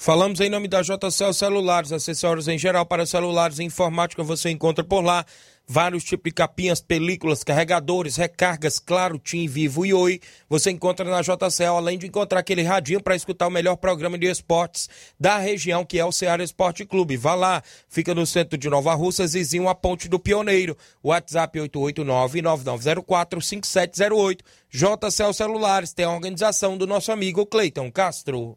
Falamos em nome da JCL Celulares, acessórios em geral para celulares e informática você encontra por lá. Vários tipos de capinhas, películas, carregadores, recargas, claro, Tim, Vivo e Oi. Você encontra na JCL, além de encontrar aquele radinho para escutar o melhor programa de esportes da região, que é o Ceará Esporte Clube. Vá lá, fica no centro de Nova Russa, vizinho a Ponte do Pioneiro. WhatsApp 889-9904-5708. JCL Celulares tem a organização do nosso amigo Cleiton Castro.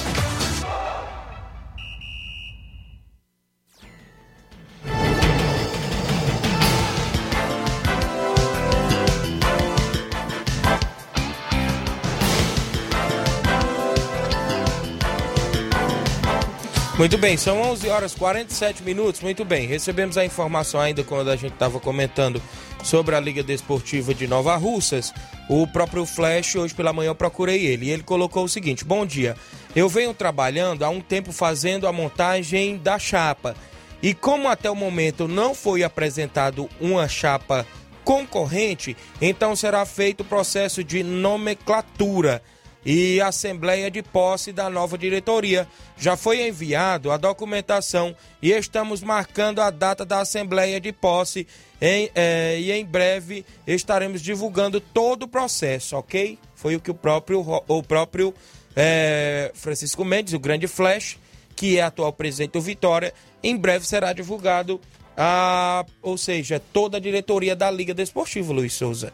Muito bem, são 11 horas 47 minutos. Muito bem, recebemos a informação ainda quando a gente estava comentando sobre a Liga Desportiva de Nova Russas. O próprio Flash, hoje pela manhã eu procurei ele e ele colocou o seguinte: Bom dia, eu venho trabalhando há um tempo fazendo a montagem da chapa e como até o momento não foi apresentado uma chapa concorrente, então será feito o processo de nomenclatura e assembleia de posse da nova diretoria. Já foi enviado a documentação e estamos marcando a data da assembleia de posse em, é, e em breve estaremos divulgando todo o processo, ok? Foi o que o próprio, o próprio é, Francisco Mendes, o grande Flash, que é atual presidente do Vitória, em breve será divulgado a, ou seja, toda a diretoria da Liga Desportiva, Luiz Souza.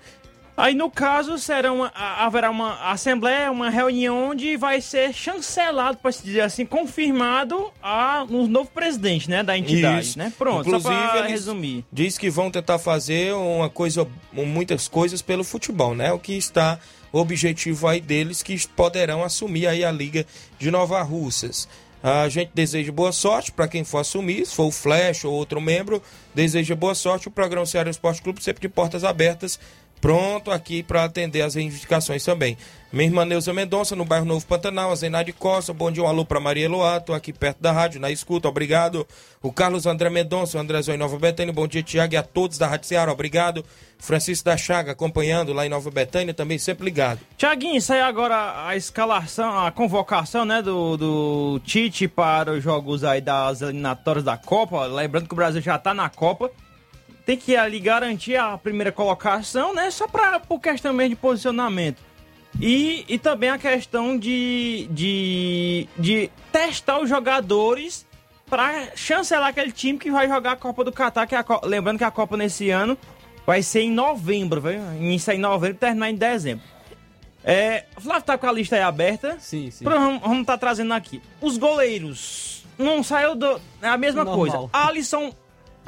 Aí, no caso, será uma, haverá uma assembleia, uma reunião onde vai ser chancelado, para se dizer assim, confirmado a, um novo presidente, né, da entidade, Isso. né? Pronto, Inclusive, só para resumir. Diz que vão tentar fazer uma coisa, muitas coisas pelo futebol, né? O que está o objetivo aí deles que poderão assumir aí a Liga de Nova Russas. A gente deseja boa sorte para quem for assumir, se for o Flash ou outro membro, deseja boa sorte. O programa Ceará Esporte Clube sempre de portas abertas pronto aqui para atender as reivindicações também. Minha irmã Neuza Mendonça, no bairro Novo Pantanal, a Zenaide Costa, bom dia, um alô para Maria Eloá, tô aqui perto da rádio, na escuta, obrigado. O Carlos André Mendonça, o André Zói Nova Betânia, bom dia, Tiago, e a todos da Rádio Ceará, obrigado. Francisco da Chaga, acompanhando lá em Nova Betânia, também sempre ligado. Tiaguinho, saiu agora a escalação, a convocação, né, do, do Tite para os jogos aí das eliminatórias da Copa, lembrando que o Brasil já tá na Copa, tem que ali garantir a primeira colocação, né? Só para por questão mesmo de posicionamento. E, e também a questão de, de, de testar os jogadores para chancelar aquele time que vai jogar a Copa do Catar, que é a, lembrando que a Copa nesse ano vai ser em novembro, vai iniciar em novembro e terminar em dezembro. É, o Flávio tá com a lista aí aberta. Sim, sim. Vamos estar tá trazendo aqui. Os goleiros. Não saiu do. É a mesma Normal. coisa. Alisson,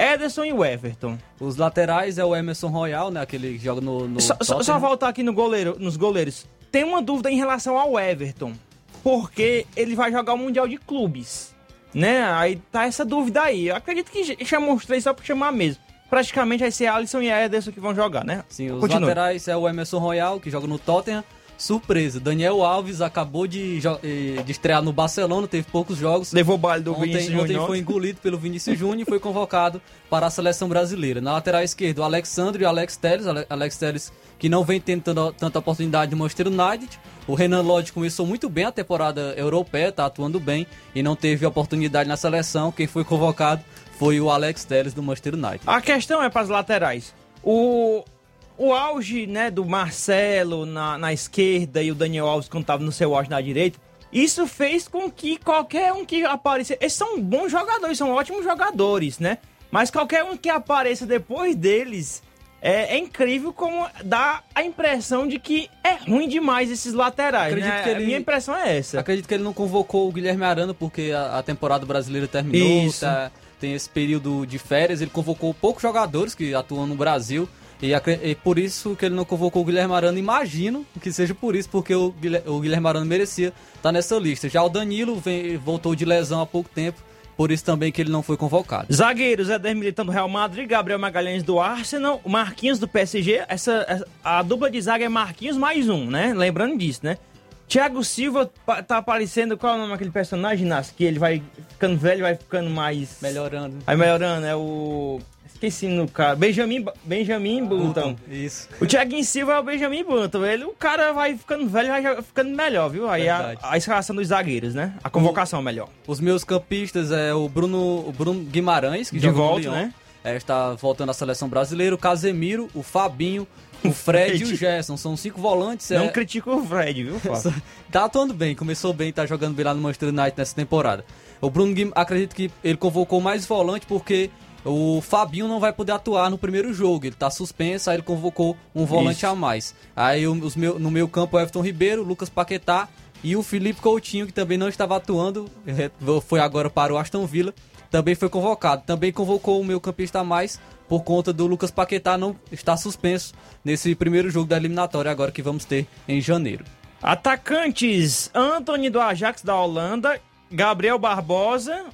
Ederson e o Everton. Os laterais é o Emerson Royal, né? Aquele que joga no. no só, só, só voltar aqui no goleiro, nos goleiros. Tem uma dúvida em relação ao Everton. Porque ele vai jogar o Mundial de Clubes. Né? Aí tá essa dúvida aí. Eu acredito que chamou os três só pra chamar mesmo. Praticamente vai ser Alisson e Ederson que vão jogar, né? Sim, os Continua. laterais é o Emerson Royal, que joga no Tottenham. Surpresa, Daniel Alves acabou de, de estrear no Barcelona, teve poucos jogos. Levou o baile do ontem, Vinícius Ontem Júnior. foi engolido pelo Vinícius Júnior e foi convocado para a seleção brasileira. Na lateral esquerda, o Alexandre e o Alex Telles. Alex Telles que não vem tendo tanta, oportunidade de Manchester United. O Renan Lodge começou muito bem a temporada europeia, tá atuando bem e não teve oportunidade na seleção. Quem foi convocado foi o Alex Telles do Manchester United. A questão é para as laterais. O, o auge né, do Marcelo na, na esquerda e o Daniel Alves quando estava no seu auge na direita, isso fez com que qualquer um que apareça. Eles são bons jogadores, são ótimos jogadores, né? Mas qualquer um que apareça depois deles é, é, incrível como dá a impressão de que é ruim demais esses laterais. Acredito né? que ele- A minha impressão é essa. Acredito que ele não convocou o Guilherme Arana porque a, a temporada brasileira terminou, tá- tem esse período de férias. Ele convocou poucos jogadores que atuam no Brasil e, e por isso que ele não convocou o Guilherme Arana. Imagino que seja por isso, porque o Guilher- o Guilherme Arana merecia estar nessa lista. Já o Danilo vem- voltou de lesão há pouco tempo, por isso também que ele não foi convocado. Zagueiros, Éder Militão do Real Madrid, Gabriel Magalhães do Arsenal, Marquinhos do PSG. Essa, a dupla de zaga é Marquinhos mais um, né? Lembrando disso, né? Thiago Silva tá aparecendo, qual é o nome daquele personagem, Nas? Que ele vai ficando velho, vai ficando mais. Melhorando. Vai melhorando, é o. Esqueci no cara. Benjamin, Benjamin Button. Isso. O Thiaguinho Silva é o Benjamin Button. Ele, o cara vai ficando velho, vai ficando melhor, viu? Aí a, a escalação dos zagueiros, né? A convocação melhor. Os meus campistas é o Bruno, o Bruno Guimarães, que De volta, né? É, está voltando à seleção brasileira. O Casemiro, o Fabinho, o Fred e o. Gerson. São cinco volantes. Não é... critica o Fred, viu, [laughs] Fábio? tá atuando bem, começou bem, tá jogando bem lá no Manchester United nessa temporada. O Bruno Guim, acredito que ele convocou mais volante porque o Fabinho não vai poder atuar no primeiro jogo, ele tá suspenso, aí ele convocou um volante Isso. a mais. Aí os meu, no meu campo o Everton Ribeiro, Lucas Paquetá e o Felipe Coutinho, que também não estava atuando, foi agora para o Aston Villa, também foi convocado. Também convocou o meu campista a mais por conta do Lucas Paquetá não estar suspenso nesse primeiro jogo da eliminatória agora que vamos ter em janeiro. Atacantes: Anthony do Ajax da Holanda, Gabriel Barbosa,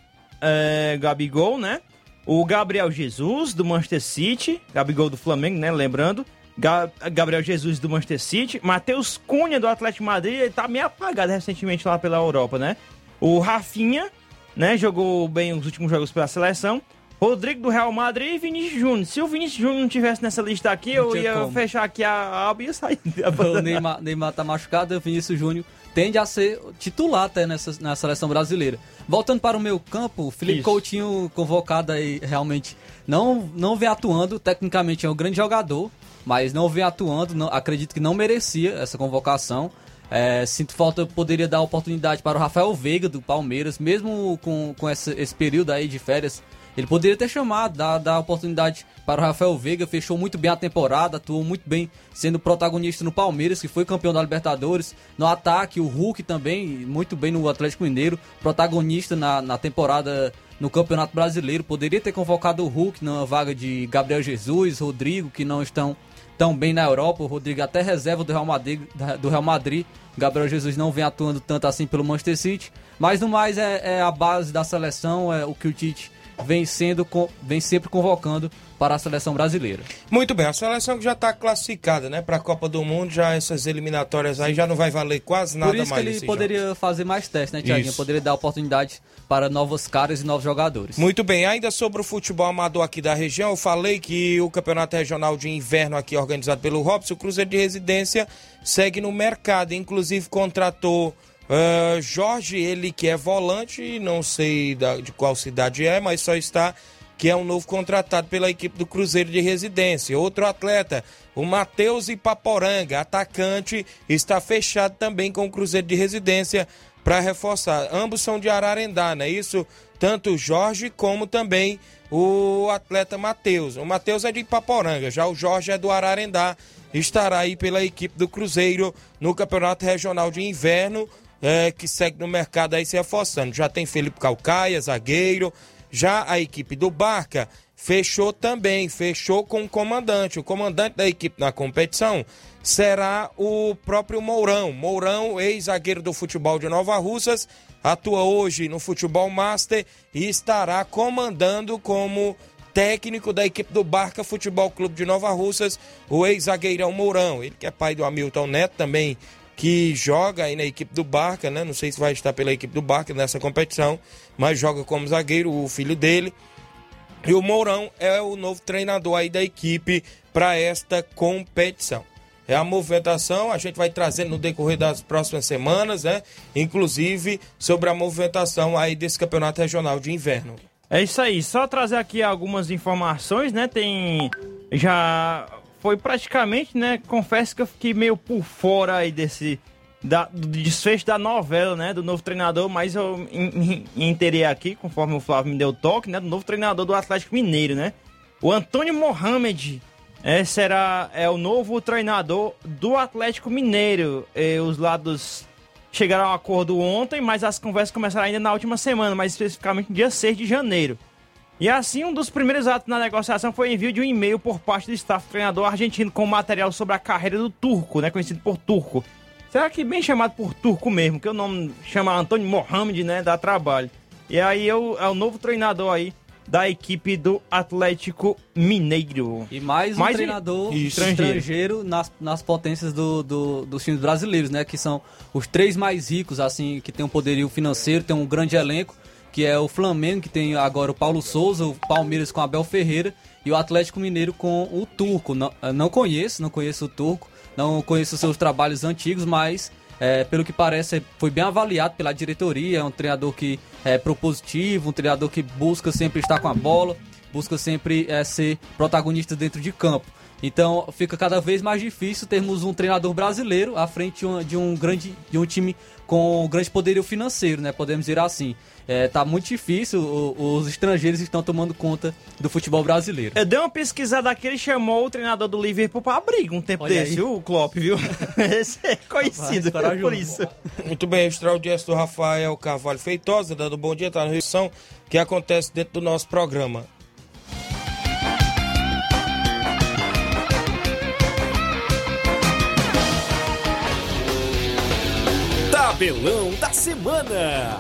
é, Gabigol, né? O Gabriel Jesus do Manchester City, Gabigol do Flamengo, né? Lembrando. Ga- Gabriel Jesus do Manchester City, Matheus Cunha do Atlético de Madrid, ele tá meio apagado recentemente lá pela Europa, né? O Rafinha, né? Jogou bem os últimos jogos pela seleção. Rodrigo do Real Madrid e Vinícius Júnior. Se o Vinícius Júnior não tivesse nessa lista aqui, Não eu ia como. fechar aqui a aba e ia sair. [laughs] o Neymar, Neymar tá machucado, o Vinícius Júnior tende a ser titular até nessa, na seleção brasileira. Voltando para o meu campo, o Felipe Isso. Coutinho convocado aí realmente não, não vem atuando, tecnicamente é um grande jogador, mas não vem atuando, não, acredito que não merecia essa convocação. É, sinto falta, poderia dar oportunidade para o Rafael Veiga do Palmeiras, mesmo com, com esse período aí de férias. Ele poderia ter chamado, dar, dar oportunidade para o Rafael Veiga, fechou muito bem a temporada, atuou muito bem sendo protagonista no Palmeiras, que foi campeão da Libertadores. No ataque, o Hulk também, muito bem no Atlético Mineiro, protagonista na, na temporada no Campeonato Brasileiro. Poderia ter convocado o Hulk na vaga de Gabriel Jesus, Rodrigo, que não estão tão bem na Europa. O Rodrigo até reserva do Real Madrid, do Real Madrid. Gabriel Jesus não vem atuando tanto assim pelo Manchester City. Mas no mais é, é a base da seleção, é o que o Tite vem sendo, vem sempre convocando para a seleção brasileira. Muito bem, a seleção que já está classificada, né, para a Copa do Mundo, já essas eliminatórias aí já não vai valer quase nada Por isso que mais. ele esses poderia jogos. fazer mais testes, né, Tiaguinho? Poderia dar oportunidade para novas caras e novos jogadores. Muito bem, ainda sobre o futebol amador aqui da região, eu falei que o Campeonato Regional de Inverno aqui organizado pelo Robson, o Cruzeiro de Residência segue no mercado, inclusive contratou ah, Jorge, ele que é volante, não sei da- de qual cidade é, mas só está que é um novo contratado pela equipe do Cruzeiro de Residência. Outro atleta, o Matheus Ipaporanga, atacante, está fechado também com o Cruzeiro de Residência para reforçar. Ambos são de Ararendá, não é isso? Tanto o Jorge como também o atleta Matheus. O Matheus é de Ipaporanga, já o Jorge é do Ararendá. Estará aí pela equipe do Cruzeiro no Campeonato Regional de Inverno, eh, que segue no mercado aí se reforçando. Já tem Felipe Calcaia, zagueiro. Já a equipe do Barca fechou também, fechou com o comandante. O comandante da equipe na competição será o próprio Mourão. Mourão, ex-zagueiro do futebol de Nova Russas, atua hoje no Futebol Master e estará comandando como técnico da equipe do Barca Futebol Clube de Nova Russas, o ex-zagueirão Mourão. Ele que é pai do Hamilton Neto também, que joga aí na equipe do Barca, né? Não sei se vai estar pela equipe do Barca nessa competição, mas joga como zagueiro, o filho dele. E o Mourão é o novo treinador aí da equipe para esta competição. É a movimentação, a gente vai trazendo no decorrer das próximas semanas, né? Inclusive sobre a movimentação aí desse campeonato regional de inverno. É isso aí, só trazer aqui algumas informações, né? Tem. Já foi praticamente, né? Confesso que eu fiquei meio por fora aí desse. Da, do desfecho da novela, né? Do novo treinador, mas eu me aqui, conforme o Flávio me deu toque, né? Do novo treinador do Atlético Mineiro, né? O Antônio Mohamed é, será é o novo treinador do Atlético Mineiro. E os lados chegaram a um acordo ontem, mas as conversas começaram ainda na última semana, mais especificamente no dia 6 de janeiro. E assim, um dos primeiros atos na negociação foi o envio de um e-mail por parte do staff treinador argentino com material sobre a carreira do Turco, né, conhecido por Turco. Será que bem chamado por Turco mesmo, que o nome chama Antônio Mohamed, né, dá trabalho. E aí é o, é o novo treinador aí da equipe do Atlético Mineiro. E mais um Mais um- treinador Isso. estrangeiro, nas, nas potências do, do- dos times brasileiros, né? Que são os três mais ricos, assim, que tem um poderio financeiro, tem um grande elenco, que é o Flamengo, que tem agora o Paulo Souza, o Palmeiras com Abel Ferreira, e o Atlético Mineiro com o Turco. Não, não conheço, não conheço o Turco, não conheço seus trabalhos antigos, mas é, pelo que parece foi bem avaliado pela diretoria. É um treinador que é propositivo, um treinador que busca sempre estar com a bola, busca sempre é, ser protagonista dentro de campo. Então fica cada vez mais difícil termos um treinador brasileiro à frente de um grande de um time com grande poderio financeiro, né? Podemos dizer assim. É, tá muito difícil, o, os estrangeiros estão tomando conta do futebol brasileiro. Eu dei uma pesquisada aqui, ele chamou o treinador do Liverpool pra briga um tempo Olha desse, aí. o Klopp, viu? [laughs] Esse é conhecido Rapaz, por isso. Muito bem, audiência do Rafael Carvalho Feitosa, dando bom dia, tá na reunião que acontece dentro do nosso programa. Tabelão da Semana.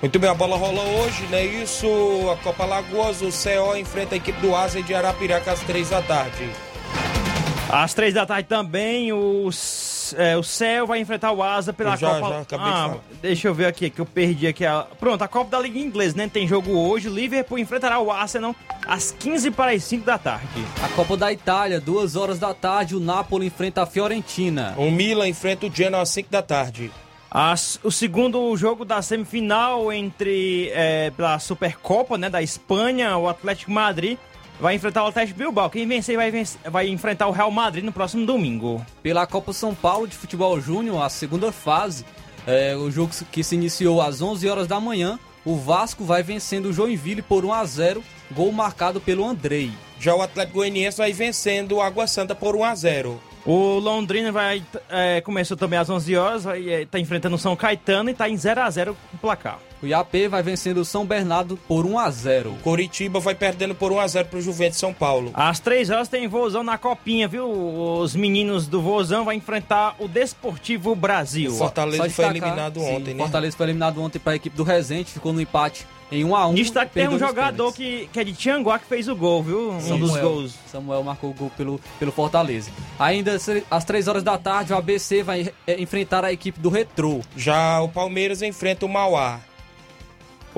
Muito bem, a bola rola hoje, né? Isso, a Copa Lagoas, o CO enfrenta a equipe do Asa de Arapiraca às três da tarde. Às três da tarde também, o, é, o Céu vai enfrentar o Asa pela já- Copa... já acabei de ah, falar. deixa eu ver aqui, que eu perdi aqui. A... Pronto, a Copa da Liga Inglesa, né? Tem jogo hoje. O Liverpool enfrentará o Arsenal às 15 para as 5 da tarde. A Copa da Itália, duas horas da tarde, o Napoli enfrenta a Fiorentina. O Milan enfrenta o Genoa às 5 da tarde. As- o segundo jogo da semifinal entre é, pela Supercopa né, da Espanha, o Atlético Madrid vai enfrentar o Atlético Bilbao. Quem vencer vai, vencer- vai enfrentar o Real Madrid no próximo domingo. Pela Copa São Paulo de Futebol Júnior, a segunda fase, é, o jogo que se iniciou às 11 horas da manhã, o Vasco vai vencendo o Joinville por 1 a 0, gol marcado pelo Andrei. Já o Atlético Goianiense vai vencendo o Água Santa por 1 a 0. O Londrina vai é, começou também às 11 horas, vai estar enfrentando o São Caetano e está em 0 a 0 o placar. O IAP vai vencendo o São Bernardo por 1 a 0. Coritiba vai perdendo por 1 a 0 pro Juventus São Paulo. Às 3 horas tem Vozão na copinha, viu? Os meninos do Vozão vão enfrentar o Desportivo Brasil. Fortaleza Só foi destacar- eliminado Sim, ontem, né? Fortaleza foi eliminado ontem para a equipe do Resende, ficou no empate em 1 a 1. Destaque tem um jogador que, que é de Tianguá que fez o gol, viu? Um Samuel, dos gols. Samuel marcou o gol pelo, pelo Fortaleza. Ainda às 3 horas da tarde, o ABC vai eh, enfrentar a equipe do Retrô. Já o Palmeiras enfrenta o Mauá.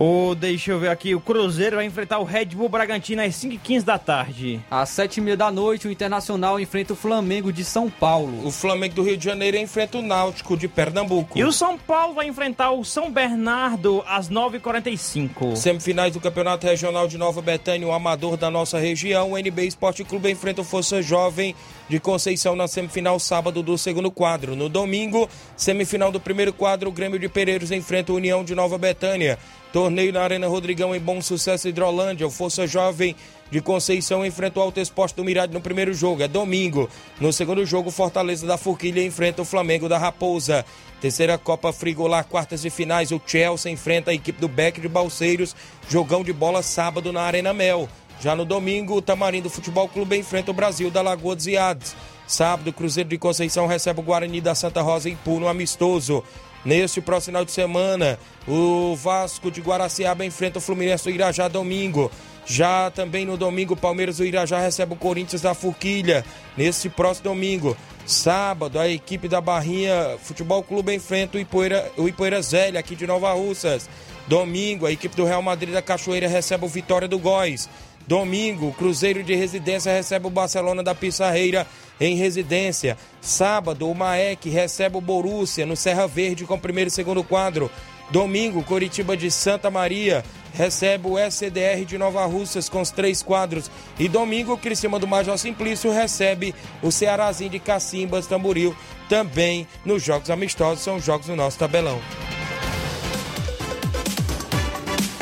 O, deixa eu ver aqui, o Cruzeiro vai enfrentar o Red Bull Bragantino às 5h15 da tarde. Às 7h30 da noite, o Internacional enfrenta o Flamengo de São Paulo. O Flamengo do Rio de Janeiro enfrenta o Náutico de Pernambuco. E o São Paulo vai enfrentar o São Bernardo às 9h45. Semifinais do Campeonato Regional de Nova Betânia, o amador da nossa região, o NB Esporte Clube enfrenta o Força Jovem de Conceição na semifinal sábado do segundo quadro. No domingo, semifinal do primeiro quadro, o Grêmio de Pereiros enfrenta a União de Nova Betânia. Torneio na Arena Rodrigão em Bom Sucesso Hidrolândia. O Força Jovem de Conceição enfrenta o Alto Esporte do Mirade no primeiro jogo. É domingo. No segundo jogo, Fortaleza da Forquilha enfrenta o Flamengo da Raposa. Terceira Copa Frigolar, quartas de finais. O Chelsea enfrenta a equipe do Beck de Balseiros. Jogão de bola sábado na Arena Mel. Já no domingo, o Tamarindo Futebol Clube enfrenta o Brasil da Lagoa dos Iados. Sábado, Cruzeiro de Conceição recebe o Guarani da Santa Rosa em Puno amistoso. Neste próximo final de semana, o Vasco de Guaraciaba enfrenta o Fluminense do Irajá domingo. Já também no domingo, o Palmeiras do Irajá recebe o Corinthians da Forquilha. Neste próximo domingo, sábado, a equipe da Barrinha Futebol Clube enfrenta o Ipoeira, o Ipoeira Zélia, aqui de Nova Russas. Domingo, a equipe do Real Madrid da Cachoeira recebe o Vitória do Góis. Domingo, Cruzeiro de Residência recebe o Barcelona da Pissarreira em residência. Sábado, o Maek recebe o Borussia no Serra Verde com primeiro e segundo quadro. Domingo, Coritiba de Santa Maria recebe o SCDR de Nova Russas com os três quadros. E domingo, Criciúma do Major Simplício recebe o Cearazinho de Cacimbas, Tamboril, também nos Jogos Amistosos, são os jogos do nosso tabelão.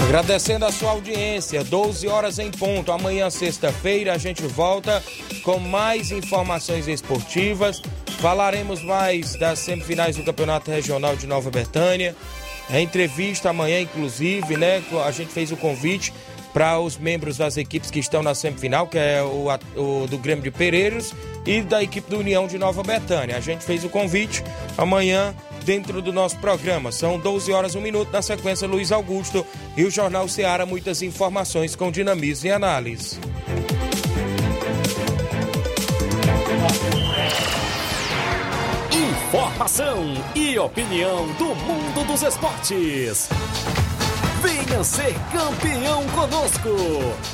Agradecendo a sua audiência, 12 horas em ponto. Amanhã, sexta-feira, a gente volta com mais informações esportivas. Falaremos mais das semifinais do Campeonato Regional de Nova Betânia. A entrevista amanhã, inclusive, né? A gente fez o convite para os membros das equipes que estão na semifinal, que é o, o do Grêmio de Pereiros e da equipe do União de Nova Betânia. A gente fez o convite amanhã dentro do nosso programa. São 12 horas, 1 minuto. Na sequência, Luiz Augusto e o Jornal Seara. Muitas informações com dinamismo e análise. Informação e opinião do mundo dos esportes. Venha ser campeão conosco.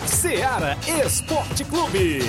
Seara Esporte Clube.